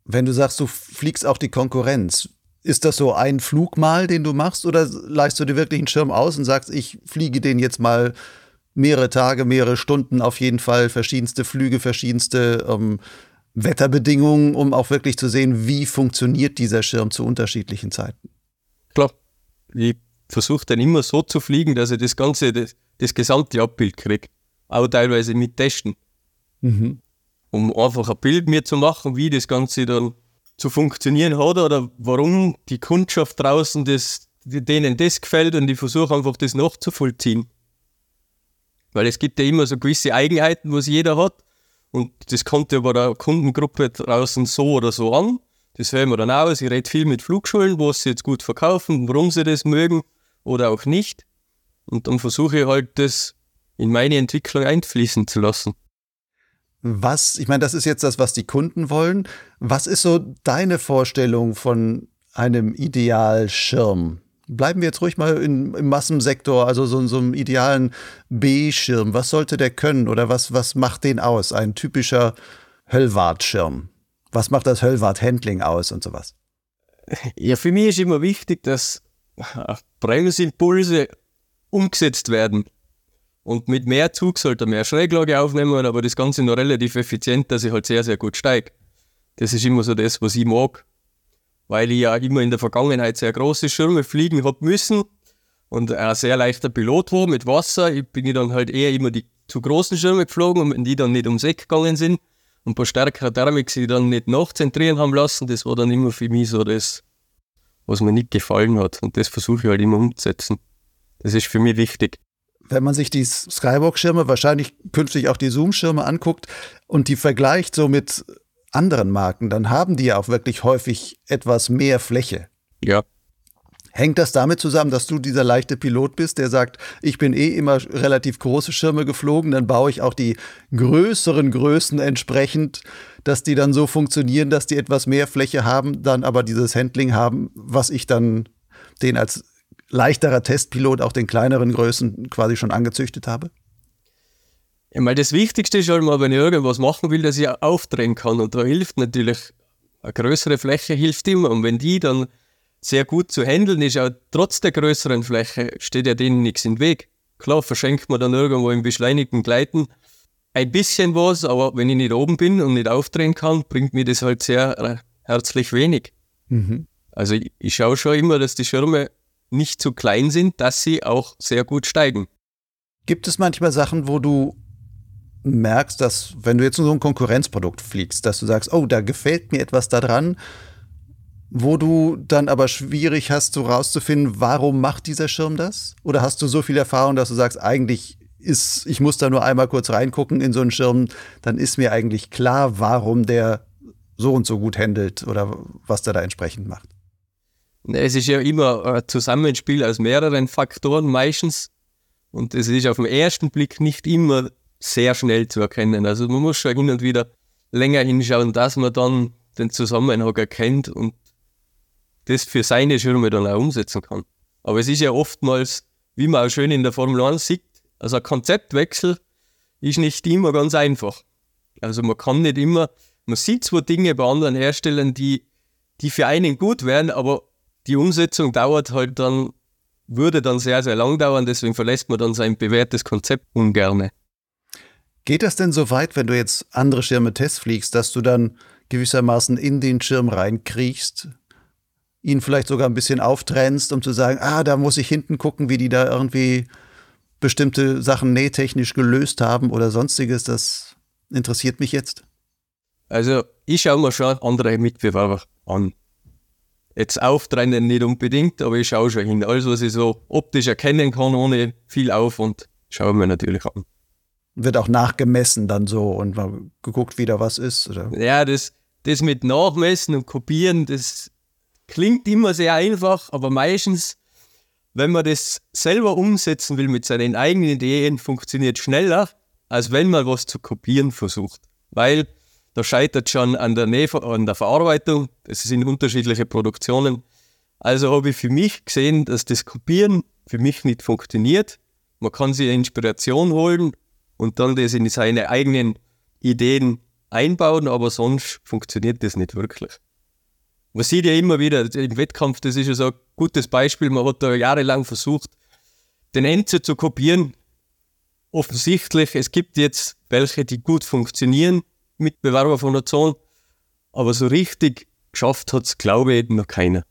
Wenn du sagst, du fliegst auch die Konkurrenz, ist das so ein Flug mal, den du machst, oder leihst du dir wirklich einen Schirm aus und sagst, ich fliege den jetzt mal mehrere Tage, mehrere Stunden auf jeden Fall, verschiedenste Flüge, verschiedenste ähm, Wetterbedingungen, um auch wirklich zu sehen, wie funktioniert dieser Schirm zu unterschiedlichen Zeiten? Klar, ich versuche dann immer so zu fliegen, dass ich das ganze, das, das gesamte Abbild kriege. Auch teilweise mit Testen. Mhm. Um einfach ein Bild mir zu machen, wie das Ganze dann zu funktionieren hat oder warum die Kundschaft draußen das, denen das gefällt und ich versuche einfach das nachzuvollziehen. Weil es gibt ja immer so gewisse Eigenheiten, was jeder hat. Und das kommt ja bei der Kundengruppe draußen so oder so an. Das hören wir dann aus. Ich rede viel mit Flugschulen, was sie jetzt gut verkaufen, warum sie das mögen oder auch nicht. Und dann versuche ich halt, das in meine Entwicklung einfließen zu lassen. Was, ich meine, das ist jetzt das, was die Kunden wollen. Was ist so deine Vorstellung von einem Idealschirm? Bleiben wir jetzt ruhig mal in, im Massensektor, also so, so einem idealen B-Schirm. Was sollte der können oder was, was macht den aus? Ein typischer Höllwart-Schirm. Was macht das Höllwart-Handling aus und sowas? Ja, für mich ist immer wichtig, dass Bremsimpulse umgesetzt werden. Und mit mehr Zug sollte er mehr Schräglage aufnehmen, aber das Ganze noch relativ effizient, dass ich halt sehr, sehr gut steige. Das ist immer so das, was ich mag. Weil ich ja immer in der Vergangenheit sehr große Schirme fliegen habe müssen und ein sehr leichter Pilot war mit Wasser. Ich bin dann halt eher immer die zu großen Schirme geflogen und wenn die dann nicht ums Eck gegangen sind und ein paar stärkere Thermik sie dann nicht nachzentrieren haben lassen, das war dann immer für mich so das, was mir nicht gefallen hat. Und das versuche ich halt immer umzusetzen. Das ist für mich wichtig. Wenn man sich die Skywalk-Schirme, wahrscheinlich künftig auch die Zoom-Schirme anguckt und die vergleicht so mit anderen Marken, dann haben die ja auch wirklich häufig etwas mehr Fläche. Ja. Hängt das damit zusammen, dass du dieser leichte Pilot bist, der sagt, ich bin eh immer relativ große Schirme geflogen, dann baue ich auch die größeren Größen entsprechend, dass die dann so funktionieren, dass die etwas mehr Fläche haben, dann aber dieses Handling haben, was ich dann den als leichterer Testpilot auch den kleineren Größen quasi schon angezüchtet habe? Ja, weil das Wichtigste ist halt mal, wenn ich irgendwas machen will, dass ich aufdrehen kann. Und da hilft natürlich eine größere Fläche hilft immer. Und wenn die dann sehr gut zu handeln ist, auch trotz der größeren Fläche, steht ja denen nichts im Weg. Klar, verschenkt man dann irgendwo im beschleunigten Gleiten ein bisschen was, aber wenn ich nicht oben bin und nicht aufdrehen kann, bringt mir das halt sehr äh, herzlich wenig. Mhm. Also ich, ich schaue schon immer, dass die Schirme nicht zu klein sind, dass sie auch sehr gut steigen. Gibt es manchmal Sachen, wo du merkst, dass wenn du jetzt so ein Konkurrenzprodukt fliegst, dass du sagst, oh, da gefällt mir etwas daran, wo du dann aber schwierig hast, so rauszufinden, warum macht dieser Schirm das? Oder hast du so viel Erfahrung, dass du sagst, eigentlich ist, ich muss da nur einmal kurz reingucken in so einen Schirm, dann ist mir eigentlich klar, warum der so und so gut handelt oder was der da entsprechend macht. Es ist ja immer ein Zusammenspiel aus mehreren Faktoren meistens. Und es ist auf den ersten Blick nicht immer sehr schnell zu erkennen. Also man muss schon hin und wieder länger hinschauen, dass man dann den Zusammenhang erkennt und das für seine Schirme dann auch umsetzen kann. Aber es ist ja oftmals, wie man auch schön in der Formel 1 sieht, also ein Konzeptwechsel ist nicht immer ganz einfach. Also man kann nicht immer, man sieht zwar Dinge bei anderen Herstellern, die, die für einen gut wären, aber die Umsetzung dauert halt dann, würde dann sehr, sehr lang dauern, deswegen verlässt man dann sein bewährtes Konzept ungerne. Geht das denn so weit, wenn du jetzt andere Schirme testfliegst, dass du dann gewissermaßen in den Schirm reinkriechst, ihn vielleicht sogar ein bisschen auftrennst, um zu sagen, ah, da muss ich hinten gucken, wie die da irgendwie bestimmte Sachen nähtechnisch gelöst haben oder sonstiges? Das interessiert mich jetzt. Also ich schaue mir schon andere Mitbewerber an. Jetzt auftrennen nicht unbedingt, aber ich schaue schon hin. Alles, was ich so optisch erkennen kann, ohne viel Aufwand, schaue ich mir natürlich an wird auch nachgemessen dann so und mal geguckt, wie da was ist. Oder? Ja, das, das mit Nachmessen und Kopieren, das klingt immer sehr einfach, aber meistens, wenn man das selber umsetzen will mit seinen eigenen Ideen, funktioniert schneller, als wenn man was zu kopieren versucht. Weil da scheitert schon an der, Näh an der Verarbeitung, das sind unterschiedliche Produktionen. Also habe ich für mich gesehen, dass das Kopieren für mich nicht funktioniert. Man kann sich Inspiration holen und dann das in seine eigenen Ideen einbauen, aber sonst funktioniert das nicht wirklich. Man sieht ja immer wieder im Wettkampf, das ist ja so ein gutes Beispiel, man hat da jahrelang versucht, den Enzo zu kopieren. Offensichtlich, es gibt jetzt welche, die gut funktionieren, Mitbewerber von der Zone, aber so richtig geschafft hat es, glaube ich, noch keiner.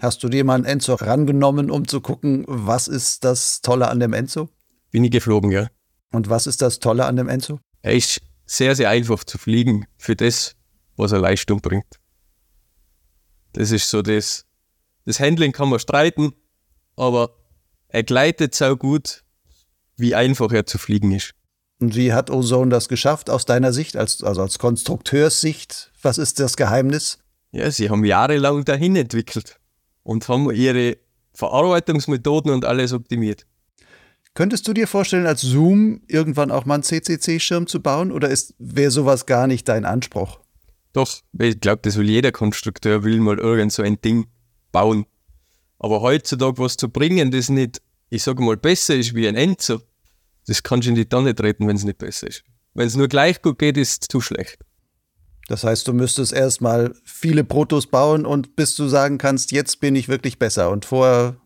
Hast du dir mal einen Enzo rangenommen, um zu gucken, was ist das Tolle an dem Enzo? Bin ich geflogen, ja. Und was ist das Tolle an dem Enzo? Er ist sehr, sehr einfach zu fliegen für das, was er Leistung bringt. Das ist so das. Das Handling kann man streiten, aber er gleitet so gut, wie einfach er zu fliegen ist. Und wie hat Ozone das geschafft aus deiner Sicht, als, also als Konstrukteurssicht? Was ist das Geheimnis? Ja, sie haben jahrelang dahin entwickelt und haben ihre Verarbeitungsmethoden und alles optimiert. Könntest du dir vorstellen, als Zoom irgendwann auch mal einen CCC-Schirm zu bauen oder wäre sowas gar nicht dein Anspruch? Doch, ich glaube, das will jeder Konstrukteur, will mal irgend so ein Ding bauen. Aber heutzutage was zu bringen, das nicht, ich sage mal, besser ist wie ein Enzo, das kannst du in die Tonne treten, wenn es nicht besser ist. Wenn es nur gleich gut geht, ist es zu schlecht. Das heißt, du müsstest erstmal viele Protos bauen und bis du sagen kannst, jetzt bin ich wirklich besser. Und vorher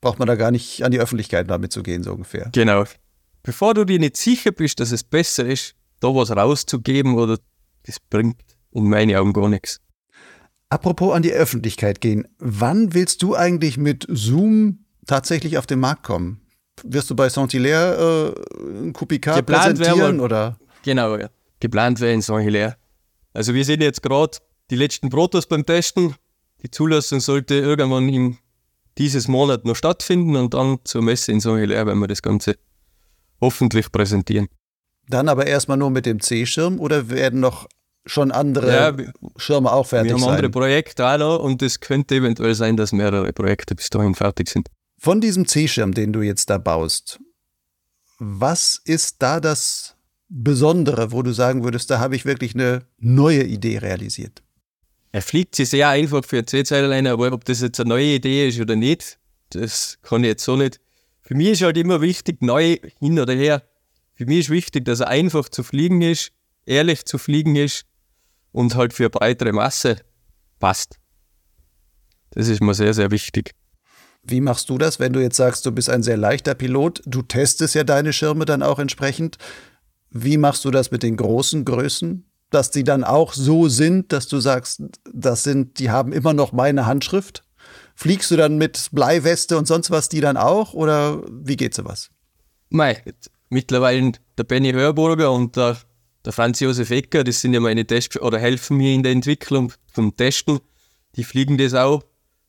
braucht man da gar nicht an die Öffentlichkeit damit zu gehen, so ungefähr. Genau. Bevor du dir nicht sicher bist, dass es besser ist, da was rauszugeben oder das bringt in meinen Augen gar nichts. Apropos an die Öffentlichkeit gehen, wann willst du eigentlich mit Zoom tatsächlich auf den Markt kommen? Wirst du bei Saint-Hilaire äh, ein Kupikat präsentieren oder? Genau, ja. Geplant wäre in Saint-Hilaire. Also wir sind jetzt gerade die letzten Protos beim Testen. Die Zulassung sollte irgendwann im dieses Monat noch stattfinden und dann zur Messe in Saint-Hilaire werden wir das Ganze hoffentlich präsentieren. Dann aber erstmal nur mit dem C-Schirm oder werden noch schon andere ja, Schirme auch fertig sein? Wir haben andere Projekte auch noch und es könnte eventuell sein, dass mehrere Projekte bis dahin fertig sind. Von diesem C-Schirm, den du jetzt da baust, was ist da das Besondere, wo du sagen würdest, da habe ich wirklich eine neue Idee realisiert? Er fliegt sich sehr einfach für C-Zeilerleine, aber ob das jetzt eine neue Idee ist oder nicht, das kann ich jetzt so nicht. Für mich ist halt immer wichtig, neu hin oder her. Für mich ist wichtig, dass er einfach zu fliegen ist, ehrlich zu fliegen ist und halt für eine breitere Masse passt. Das ist mir sehr, sehr wichtig. Wie machst du das, wenn du jetzt sagst, du bist ein sehr leichter Pilot? Du testest ja deine Schirme dann auch entsprechend. Wie machst du das mit den großen Größen? Dass die dann auch so sind, dass du sagst, das sind, die haben immer noch meine Handschrift? Fliegst du dann mit Bleiweste und sonst was die dann auch? Oder wie geht sowas? Mei, mittlerweile der Benny Hörburger und der, der Franz Josef Ecker, das sind ja meine Test oder helfen mir in der Entwicklung vom Testen. Die fliegen das auch.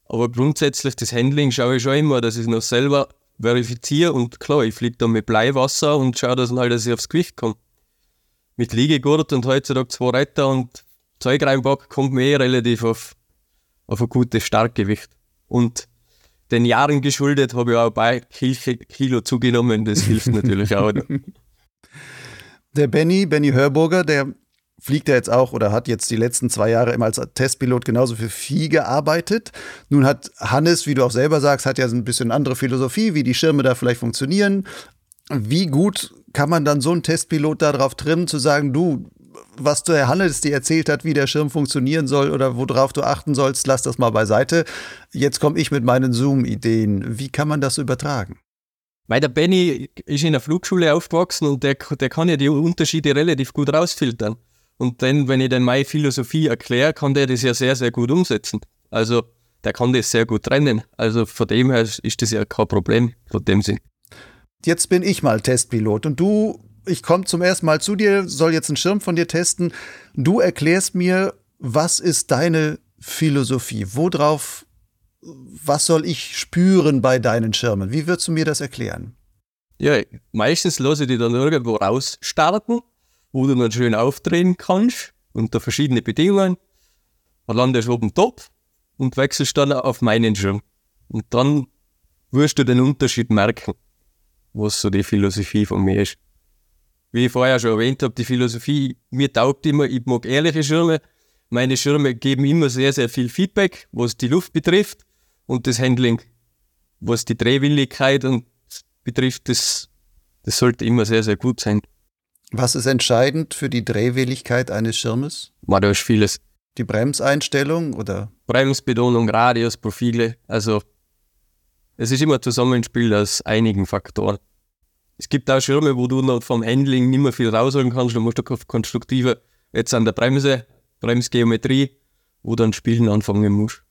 Aber grundsätzlich das Handling schaue ich schon immer, dass ich noch selber verifiziere und klar, ich fliege da mit Bleiwasser und schaue, dass, halt, dass ich aufs Gewicht komme. Mit Liegegurt und heutzutage zwei Retter und Zeug reinpacken, kommt mir eh relativ auf, auf ein gutes Starkgewicht. Und den Jahren geschuldet habe ich auch ein Kilo zugenommen, das hilft natürlich auch. Der Benny, Benny Hörburger, der fliegt er jetzt auch oder hat jetzt die letzten zwei Jahre immer als Testpilot genauso für Vieh gearbeitet. Nun hat Hannes, wie du auch selber sagst, hat ja so ein bisschen andere Philosophie, wie die Schirme da vielleicht funktionieren. Wie gut kann man dann so einen Testpilot darauf trimmen, zu sagen, du, was der Hannes dir erzählt hat, wie der Schirm funktionieren soll oder worauf du achten sollst, lass das mal beiseite. Jetzt komme ich mit meinen Zoom-Ideen. Wie kann man das übertragen? Weil der Benny ist in der Flugschule aufgewachsen und der, der kann ja die Unterschiede relativ gut rausfiltern. Und dann, wenn ich dann meine Philosophie erkläre, kann der das ja sehr, sehr gut umsetzen. Also der kann das sehr gut trennen. Also von dem her ist das ja kein Problem, von dem Sinn. Jetzt bin ich mal Testpilot und du, ich komme zum ersten Mal zu dir, soll jetzt einen Schirm von dir testen. Du erklärst mir, was ist deine Philosophie? Worauf, was soll ich spüren bei deinen Schirmen? Wie würdest du mir das erklären? Ja, meistens lasse ich die dann irgendwo rausstarten wo du dann schön aufdrehen kannst unter verschiedenen Bedingungen. Dann landest du oben top und wechselst dann auf meinen Schirm. Und dann wirst du den Unterschied merken, was so die Philosophie von mir ist. Wie ich vorher schon erwähnt habe, die Philosophie, mir taugt immer, ich mag ehrliche Schirme. Meine Schirme geben immer sehr, sehr viel Feedback, was die Luft betrifft und das Handling, was die Drehwilligkeit betrifft, das, das sollte immer sehr, sehr gut sein. Was ist entscheidend für die Drehwilligkeit eines Schirmes? War da ist vieles. Die Bremseinstellung oder? Bremsbetonung, Radius, Profile. Also es ist immer ein Zusammenspiel aus einigen Faktoren. Es gibt auch Schirme, wo du noch vom Handling nicht mehr viel rausholen kannst. Du musst auf konstruktive, jetzt an der Bremse, Bremsgeometrie, wo dann Spielen anfangen musst.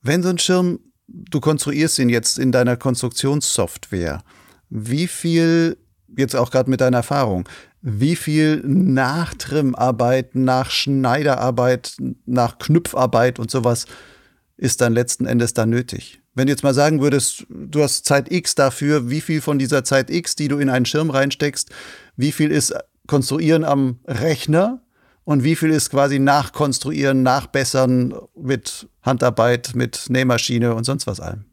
Wenn so ein Schirm, du konstruierst ihn jetzt in deiner Konstruktionssoftware, wie viel jetzt auch gerade mit deiner Erfahrung, wie viel Nachtrimarbeit, Nachschneiderarbeit, nach Knüpfarbeit und sowas ist dann letzten Endes da nötig? Wenn du jetzt mal sagen würdest, du hast Zeit X dafür, wie viel von dieser Zeit X, die du in einen Schirm reinsteckst, wie viel ist Konstruieren am Rechner und wie viel ist quasi Nachkonstruieren, Nachbessern mit Handarbeit, mit Nähmaschine und sonst was allem?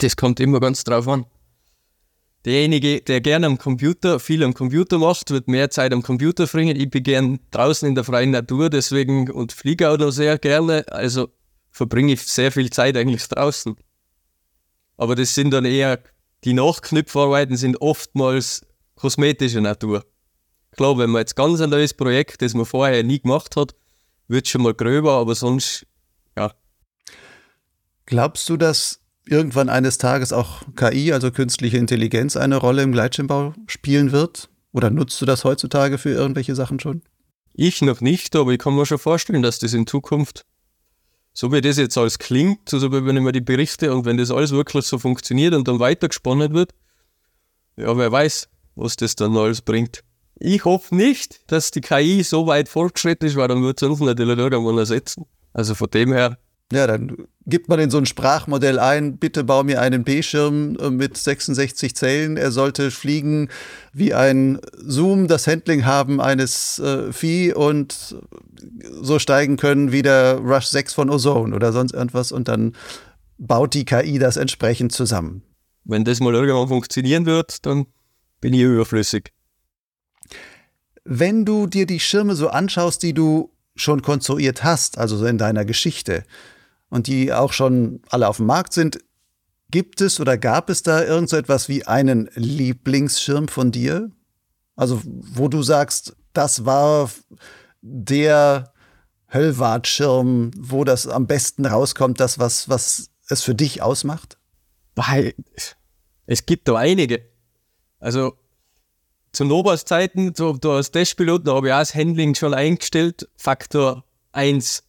Das kommt immer ganz drauf an derjenige, der gerne am Computer, viel am Computer macht, wird mehr Zeit am Computer verbringen. Ich bin gern draußen in der freien Natur, deswegen und fliege auch noch sehr gerne. Also verbringe ich sehr viel Zeit eigentlich draußen. Aber das sind dann eher, die Nachknüpfarbeiten sind oftmals kosmetischer Natur. Klar, wenn man jetzt ganz ein neues Projekt, das man vorher nie gemacht hat, wird es schon mal gröber, aber sonst, ja. Glaubst du, dass irgendwann eines Tages auch KI, also künstliche Intelligenz, eine Rolle im Gleitschirmbau spielen wird? Oder nutzt du das heutzutage für irgendwelche Sachen schon? Ich noch nicht, aber ich kann mir schon vorstellen, dass das in Zukunft, so wie das jetzt alles klingt, so ich mir die Berichte und wenn das alles wirklich so funktioniert und dann weitergesponnen wird, ja, wer weiß, was das dann alles bringt. Ich hoffe nicht, dass die KI so weit fortgeschritten ist, weil dann wird es uns natürlich irgendwann ersetzen. Also von dem her ja, dann gibt man in so ein Sprachmodell ein, bitte bau mir einen B-Schirm äh, mit 66 Zellen. Er sollte fliegen wie ein Zoom, das Handling haben eines äh, Vieh und so steigen können wie der Rush 6 von Ozone oder sonst irgendwas und dann baut die KI das entsprechend zusammen. Wenn das mal irgendwann funktionieren wird, dann bin ich überflüssig. Wenn du dir die Schirme so anschaust, die du schon konstruiert hast, also so in deiner Geschichte, und die auch schon alle auf dem Markt sind. Gibt es oder gab es da irgend so etwas wie einen Lieblingsschirm von dir? Also, wo du sagst, das war der Höllwart-Schirm, wo das am besten rauskommt, das, was, was es für dich ausmacht? Weil es gibt da einige. Also zu Nobas Zeiten, da als Testpilot, da habe ich auch das Handling schon eingestellt, Faktor 1.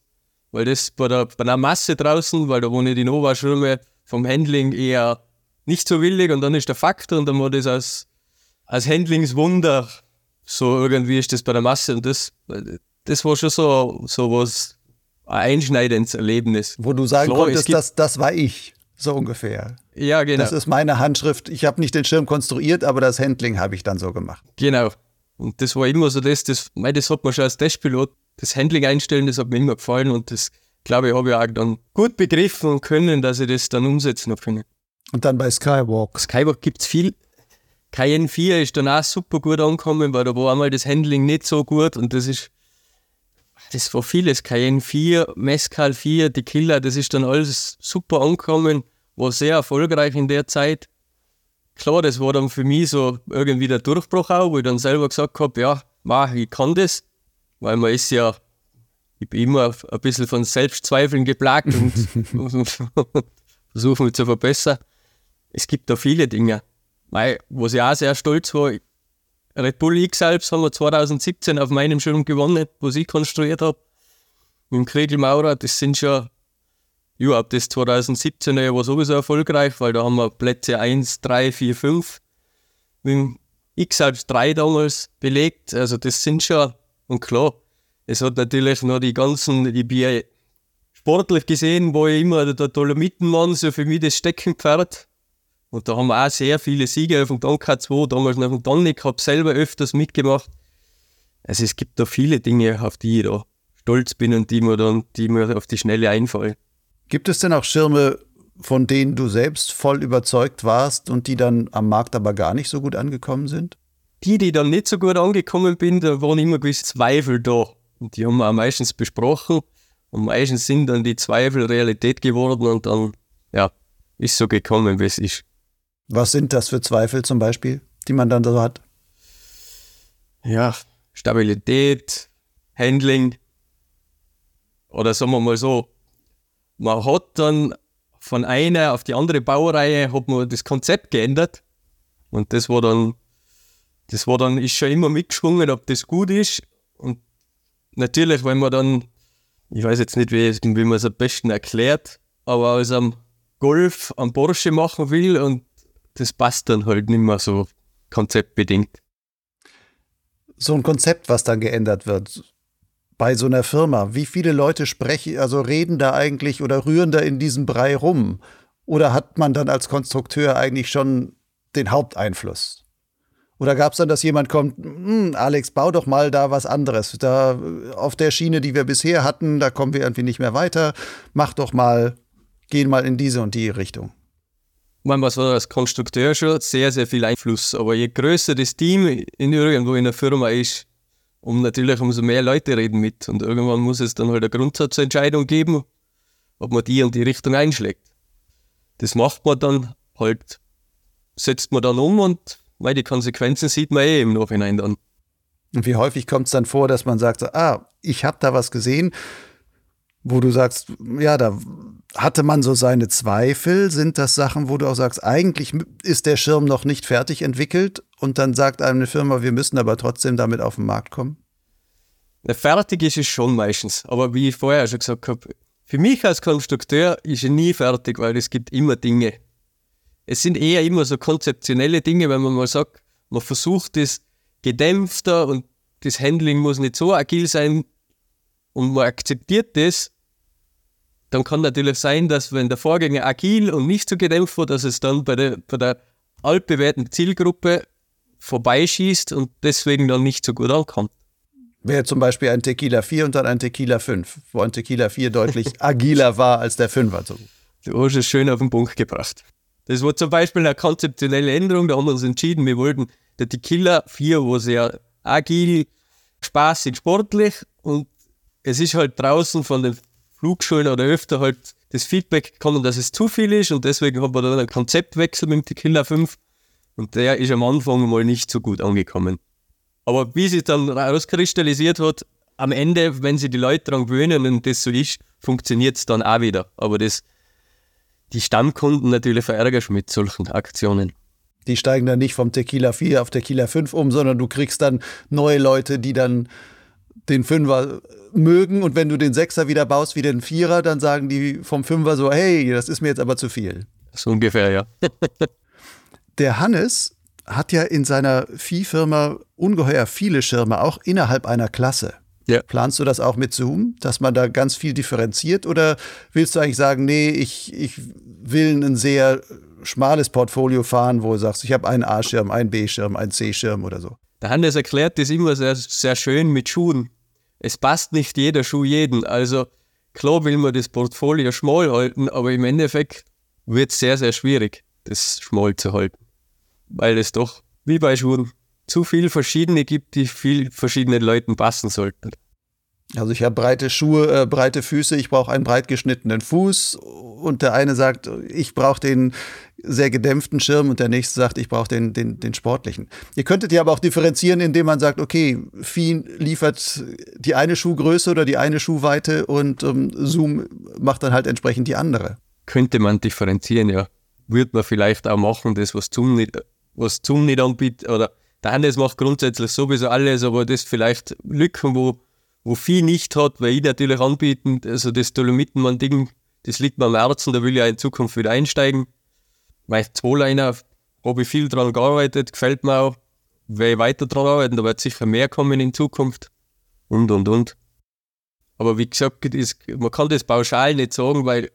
Weil das bei der, bei der Masse draußen, weil da wohne die Nova-Schirme vom Handling eher nicht so willig und dann ist der Faktor und dann war das als, als Handlingswunder so irgendwie ist das bei der Masse und das, das war schon so, so was ein einschneidendes Erlebnis. Wo du sagen Klar, konntest, das, das war ich, so ungefähr. Ja, genau. Das ist meine Handschrift. Ich habe nicht den Schirm konstruiert, aber das Handling habe ich dann so gemacht. Genau. Und das war immer so das, das, das hat man schon als Testpilot das Handling einstellen, das hat mir immer gefallen und das, glaube ich, habe ich auch dann gut begriffen und können, dass ich das dann umsetzen habe Und dann bei Skywalk. Skywalk gibt es viel. Cayenne 4 ist dann auch super gut angekommen, weil da war einmal das Handling nicht so gut und das ist, das war vieles. Cayenne 4, Mescal 4, die Killer, das ist dann alles super angekommen, war sehr erfolgreich in der Zeit. Klar, das war dann für mich so irgendwie der Durchbruch auch, wo ich dann selber gesagt habe, ja, mach, ich kann das weil man ist ja, ich bin immer ein bisschen von Selbstzweifeln geplagt und versuche mich zu verbessern. Es gibt da viele Dinge. Weil, wo ich auch sehr stolz war, Red Bull X selbst haben wir 2017 auf meinem Schirm gewonnen, was ich konstruiert habe. Mit dem Kregel Maurer, das sind schon, ja, ab das 2017 war sowieso erfolgreich, weil da haben wir Plätze 1, 3, 4, 5 mit dem X selbst 3 damals belegt. Also das sind schon und klar, es hat natürlich noch die ganzen, ich bin sportlich gesehen, war ich immer der Dolomitenmann, so für mich das Steckenpferd. Und da haben wir auch sehr viele Siege auf dem Don K2, damals noch dem Donnik, habe selber öfters mitgemacht. Also es gibt da viele Dinge, auf die ich da stolz bin und die mir dann, die mir auf die Schnelle einfallen. Gibt es denn auch Schirme, von denen du selbst voll überzeugt warst und die dann am Markt aber gar nicht so gut angekommen sind? die, die dann nicht so gut angekommen bin, da waren immer gewisse Zweifel da. Und die haben wir auch meistens besprochen. Und meistens sind dann die Zweifel Realität geworden und dann, ja, ist so gekommen, wie es ist. Was sind das für Zweifel zum Beispiel, die man dann so hat? Ja, Stabilität, Handling. Oder sagen wir mal so, man hat dann von einer auf die andere Baureihe hat man das Konzept geändert. Und das war dann das war dann, ist schon immer mitgeschwungen, ob das gut ist. Und natürlich, wenn man dann, ich weiß jetzt nicht, wie, wie man es am besten erklärt, aber aus einem Golf am Porsche machen will und das passt dann halt nicht mehr so konzeptbedingt. So ein Konzept, was dann geändert wird bei so einer Firma, wie viele Leute sprechen, also reden da eigentlich oder rühren da in diesem Brei rum? Oder hat man dann als Konstrukteur eigentlich schon den Haupteinfluss? Oder gab es dann, dass jemand kommt, hm, Alex, bau doch mal da was anderes. Da auf der Schiene, die wir bisher hatten, da kommen wir irgendwie nicht mehr weiter. Mach doch mal, geh mal in diese und die Richtung. man was als Konstrukteur schon sehr, sehr viel Einfluss. Aber je größer das Team in irgendwo in einer Firma ist, um natürlich umso mehr Leute reden mit. Und irgendwann muss es dann halt eine Grundsatzentscheidung geben, ob man die in die Richtung einschlägt. Das macht man dann halt, setzt man dann um und weil die Konsequenzen sieht man eh im Nachhinein dann. Und wie häufig kommt es dann vor, dass man sagt, ah, ich habe da was gesehen, wo du sagst, ja, da hatte man so seine Zweifel. Sind das Sachen, wo du auch sagst, eigentlich ist der Schirm noch nicht fertig entwickelt und dann sagt einem eine Firma, wir müssen aber trotzdem damit auf den Markt kommen? Na, fertig ist es schon meistens. Aber wie ich vorher schon gesagt habe, für mich als Konstrukteur ist er nie fertig, weil es gibt immer Dinge. Es sind eher immer so konzeptionelle Dinge, wenn man mal sagt, man versucht es gedämpfter und das Handling muss nicht so agil sein und man akzeptiert das, dann kann natürlich sein, dass wenn der Vorgänger agil und nicht so gedämpft war, dass es dann bei der, bei der altbewährten Zielgruppe vorbeischießt und deswegen dann nicht so gut ankommt. Wäre zum Beispiel ein Tequila 4 und dann ein Tequila 5, wo ein Tequila 4 deutlich agiler war als der 5er. Du hast es schön auf den Punkt gebracht. Das war zum Beispiel eine konzeptionelle Änderung, da haben wir uns entschieden, wir wollten der Tequila 4 war sehr agil, spaßig, sportlich und es ist halt draußen von den Flugschulen oder öfter halt das Feedback gekommen, dass es zu viel ist und deswegen haben wir dann einen Konzeptwechsel mit dem Tequila 5 und der ist am Anfang mal nicht so gut angekommen. Aber wie sich dann herauskristallisiert hat, am Ende, wenn sich die Leute daran gewöhnen und das so ist, funktioniert es dann auch wieder. Aber das, die Stammkunden natürlich verärgerst mit solchen Aktionen. Die steigen dann nicht vom Tequila 4 auf Tequila 5 um, sondern du kriegst dann neue Leute, die dann den Fünfer mögen und wenn du den Sechser wieder baust wie den Vierer, dann sagen die vom Fünfer so, hey, das ist mir jetzt aber zu viel. So ungefähr, ja. Der Hannes hat ja in seiner Viehfirma ungeheuer viele Schirme, auch innerhalb einer Klasse. Ja. Planst du das auch mit Zoom, dass man da ganz viel differenziert oder willst du eigentlich sagen, nee, ich, ich will ein sehr schmales Portfolio fahren, wo du sagst, ich habe einen A-Schirm, einen B-Schirm, einen C-Schirm oder so? Der Hannes erklärt das immer sehr, sehr schön mit Schuhen es passt nicht jeder Schuh jeden. Also klar will man das Portfolio schmal halten, aber im Endeffekt wird es sehr, sehr schwierig, das schmal zu halten. Weil es doch, wie bei Schuhen, zu viele verschiedene gibt, die viel verschiedenen Leuten passen sollten. Also ich habe breite Schuhe, äh, breite Füße, ich brauche einen breit geschnittenen Fuß und der eine sagt, ich brauche den sehr gedämpften Schirm und der nächste sagt, ich brauche den, den, den sportlichen. Ihr könntet ja aber auch differenzieren, indem man sagt, okay, Fien liefert die eine Schuhgröße oder die eine Schuhweite und ähm, Zoom macht dann halt entsprechend die andere. Könnte man differenzieren, ja. Würde man vielleicht auch machen, das, was Zoom nicht, was Zoom nicht anbietet, oder der Hannes macht grundsätzlich sowieso alles, aber das vielleicht Lücken, wo wo viel nicht hat, weil ich natürlich anbieten, also das Dolomitenmann-Ding, das liegt mir am Herzen, da will ich auch in Zukunft wieder einsteigen. Weil Zwei-Liner habe ich viel dran gearbeitet, gefällt mir auch. Werde ich weiter dran arbeiten, da wird sicher mehr kommen in Zukunft. Und, und, und. Aber wie gesagt, das, man kann das pauschal nicht sagen, weil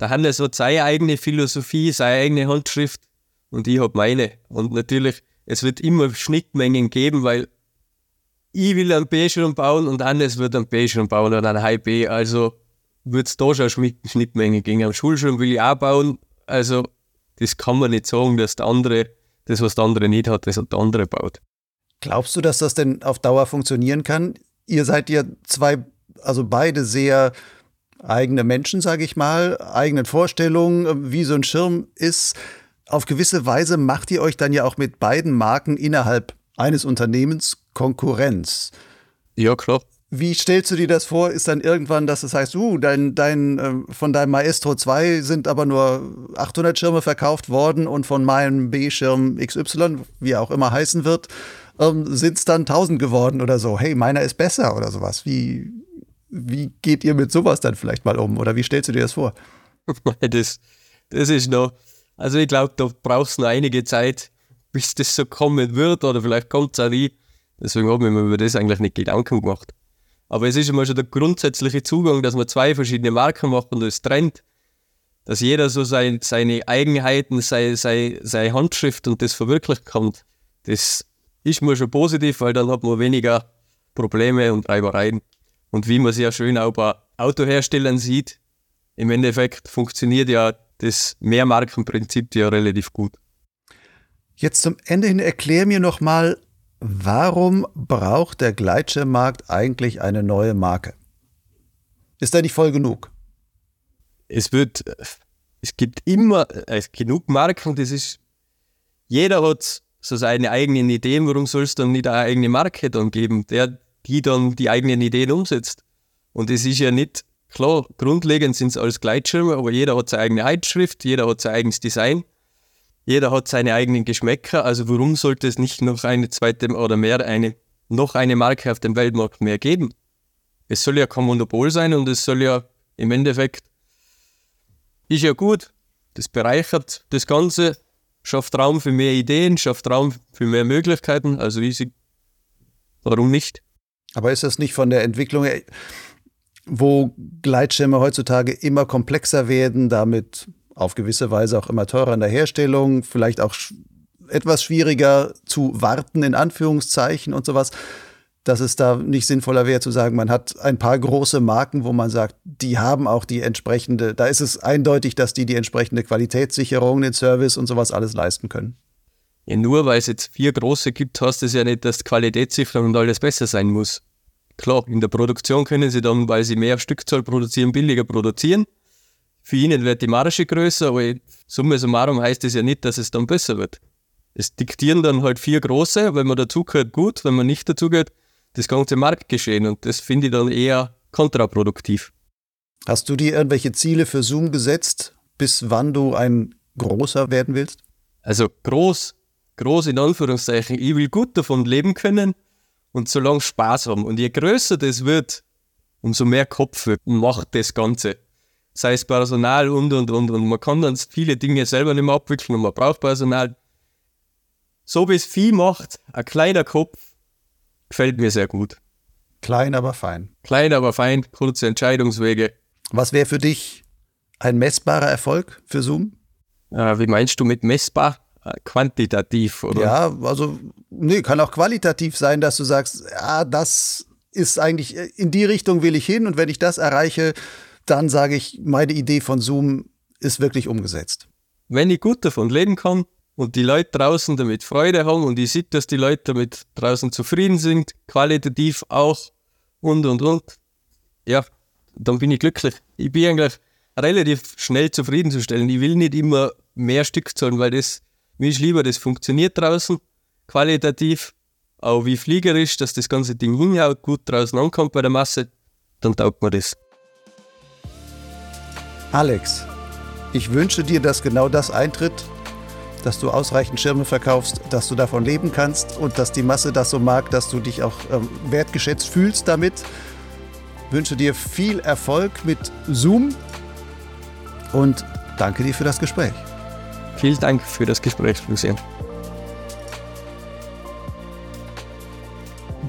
der Hannes hat seine eigene Philosophie, seine eigene Handschrift und ich habe meine. Und natürlich, es wird immer Schnittmengen geben, weil ich will einen B-Schirm bauen und Hannes wird einen B-Schirm bauen oder einen High B. Also wird es da schon Schnittmenge gehen. Am Schulschirm will ich auch bauen. Also das kann man nicht sagen, dass der andere, das was der andere nicht hat, das hat der andere baut. Glaubst du, dass das denn auf Dauer funktionieren kann? Ihr seid ja zwei, also beide sehr eigene Menschen, sage ich mal, eigenen Vorstellungen, wie so ein Schirm ist. Auf gewisse Weise macht ihr euch dann ja auch mit beiden Marken innerhalb eines Unternehmens Konkurrenz. Ja, klar. Wie stellst du dir das vor? Ist dann irgendwann, dass es heißt, uh, dein, dein, äh, von deinem Maestro 2 sind aber nur 800 Schirme verkauft worden und von meinem B-Schirm XY, wie er auch immer heißen wird, ähm, sind es dann 1000 geworden oder so. Hey, meiner ist besser oder sowas. Wie, wie geht ihr mit sowas dann vielleicht mal um? Oder wie stellst du dir das vor? Das, das ist noch, also ich glaube, da brauchst du noch einige Zeit, bis das so kommen wird oder vielleicht kommt es auch nie. Deswegen habe ich mir über das eigentlich nicht Gedanken gemacht. Aber es ist immer schon der grundsätzliche Zugang, dass man zwei verschiedene Marken macht und das trennt. Dass jeder so sein, seine Eigenheiten, seine, seine, seine Handschrift und das verwirklichen kann. Das ist mir schon positiv, weil dann hat man weniger Probleme und Reibereien. Und wie man sehr schön auch bei Autoherstellern sieht, im Endeffekt funktioniert ja das Mehrmarkenprinzip ja relativ gut. Jetzt zum Ende hin erklär mir nochmal, warum braucht der Gleitschirmmarkt eigentlich eine neue Marke? Ist da nicht voll genug? Es wird, es gibt immer äh, genug Marken, das ist, jeder hat so seine eigenen Ideen, warum soll es dann nicht eine eigene Marke dann geben, der, die dann die eigenen Ideen umsetzt? Und es ist ja nicht, klar, grundlegend sind es alles Gleitschirme, aber jeder hat seine eigene Heizschrift, jeder hat sein eigenes Design. Jeder hat seine eigenen Geschmäcker, also warum sollte es nicht noch eine zweite oder mehr, eine, noch eine Marke auf dem Weltmarkt mehr geben? Es soll ja kein Monopol sein und es soll ja im Endeffekt, ist ja gut, das bereichert das Ganze, schafft Raum für mehr Ideen, schafft Raum für mehr Möglichkeiten, also riesig, warum nicht? Aber ist das nicht von der Entwicklung her, wo Gleitschirme heutzutage immer komplexer werden, damit auf gewisse Weise auch immer teurer in der Herstellung, vielleicht auch etwas schwieriger zu warten, in Anführungszeichen und sowas, dass es da nicht sinnvoller wäre zu sagen, man hat ein paar große Marken, wo man sagt, die haben auch die entsprechende, da ist es eindeutig, dass die die entsprechende Qualitätssicherung, den Service und sowas alles leisten können. Ja, nur weil es jetzt vier große gibt, heißt es ja nicht, dass Qualitätssicherung und alles besser sein muss. Klar, in der Produktion können sie dann, weil sie mehr Stückzahl produzieren, billiger produzieren. Für ihnen wird die Marge größer, aber summa summarum heißt es ja nicht, dass es dann besser wird. Es diktieren dann halt vier große, wenn man dazugehört, gut, wenn man nicht dazugehört, das ganze Marktgeschehen und das finde ich dann eher kontraproduktiv. Hast du dir irgendwelche Ziele für Zoom gesetzt, bis wann du ein großer werden willst? Also groß, groß in Anführungszeichen. Ich will gut davon leben können und so lange Spaß haben. Und je größer das wird, umso mehr Kopf macht das Ganze sei es Personal und und und. Und man kann dann viele Dinge selber nicht mehr abwickeln und man braucht Personal. So wie es Vieh macht, ein kleiner Kopf, gefällt mir sehr gut. Klein, aber fein. Klein, aber fein, kurze Entscheidungswege. Was wäre für dich ein messbarer Erfolg für Zoom? Äh, wie meinst du mit messbar? Äh, quantitativ, oder? Ja, also, nee, kann auch qualitativ sein, dass du sagst, ja, das ist eigentlich, in die Richtung will ich hin und wenn ich das erreiche, dann sage ich, meine Idee von Zoom ist wirklich umgesetzt. Wenn ich gut davon leben kann und die Leute draußen damit Freude haben und ich sehe, dass die Leute damit draußen zufrieden sind, qualitativ auch und und und, ja, dann bin ich glücklich. Ich bin eigentlich relativ schnell zufriedenzustellen. Ich will nicht immer mehr Stück zahlen, weil das, mir ist lieber, das funktioniert draußen, qualitativ, auch wie fliegerisch, dass das ganze Ding hinhaut, gut draußen ankommt bei der Masse, dann taugt mir das. Alex, ich wünsche dir, dass genau das eintritt, dass du ausreichend Schirme verkaufst, dass du davon leben kannst und dass die Masse das so mag, dass du dich auch ähm, wertgeschätzt fühlst damit. Ich wünsche dir viel Erfolg mit Zoom und danke dir für das Gespräch. Vielen Dank für das Gespräch, Lucien.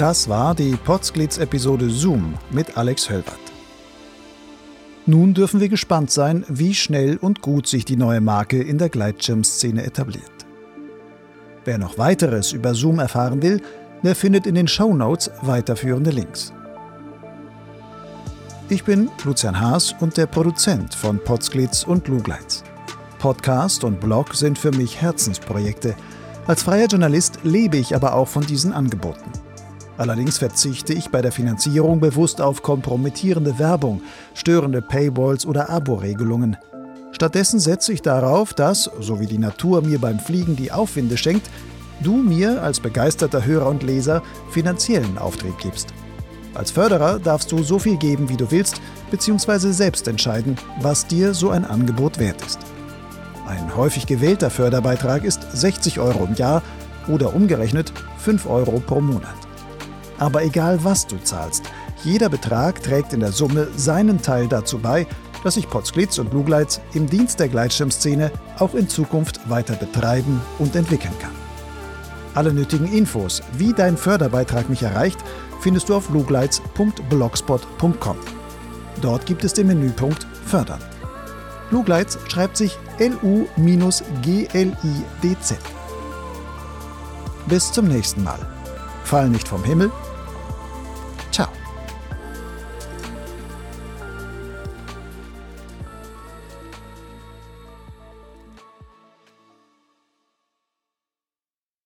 Das war die Potsglitz-Episode Zoom mit Alex Hölbert. Nun dürfen wir gespannt sein, wie schnell und gut sich die neue Marke in der Gleitschirmszene etabliert. Wer noch weiteres über Zoom erfahren will, der findet in den Show Notes weiterführende Links. Ich bin Lucian Haas und der Produzent von Potsglitz und Lugleitz. Podcast und Blog sind für mich Herzensprojekte. Als freier Journalist lebe ich aber auch von diesen Angeboten. Allerdings verzichte ich bei der Finanzierung bewusst auf kompromittierende Werbung, störende Paywalls oder Abo-Regelungen. Stattdessen setze ich darauf, dass, so wie die Natur mir beim Fliegen die Aufwinde schenkt, du mir als begeisterter Hörer und Leser finanziellen Auftrieb gibst. Als Förderer darfst du so viel geben, wie du willst, bzw. selbst entscheiden, was dir so ein Angebot wert ist. Ein häufig gewählter Förderbeitrag ist 60 Euro im Jahr oder umgerechnet 5 Euro pro Monat. Aber egal was du zahlst, jeder Betrag trägt in der Summe seinen Teil dazu bei, dass sich Potsglitz und Lugleitz im Dienst der Gleitschirmszene auch in Zukunft weiter betreiben und entwickeln kann. Alle nötigen Infos, wie dein Förderbeitrag mich erreicht, findest du auf lugleitz.blogspot.com. Dort gibt es den Menüpunkt Fördern. Lugleitz schreibt sich L-U-G-L-I-D-Z. Bis zum nächsten Mal. Fall nicht vom Himmel, Chao.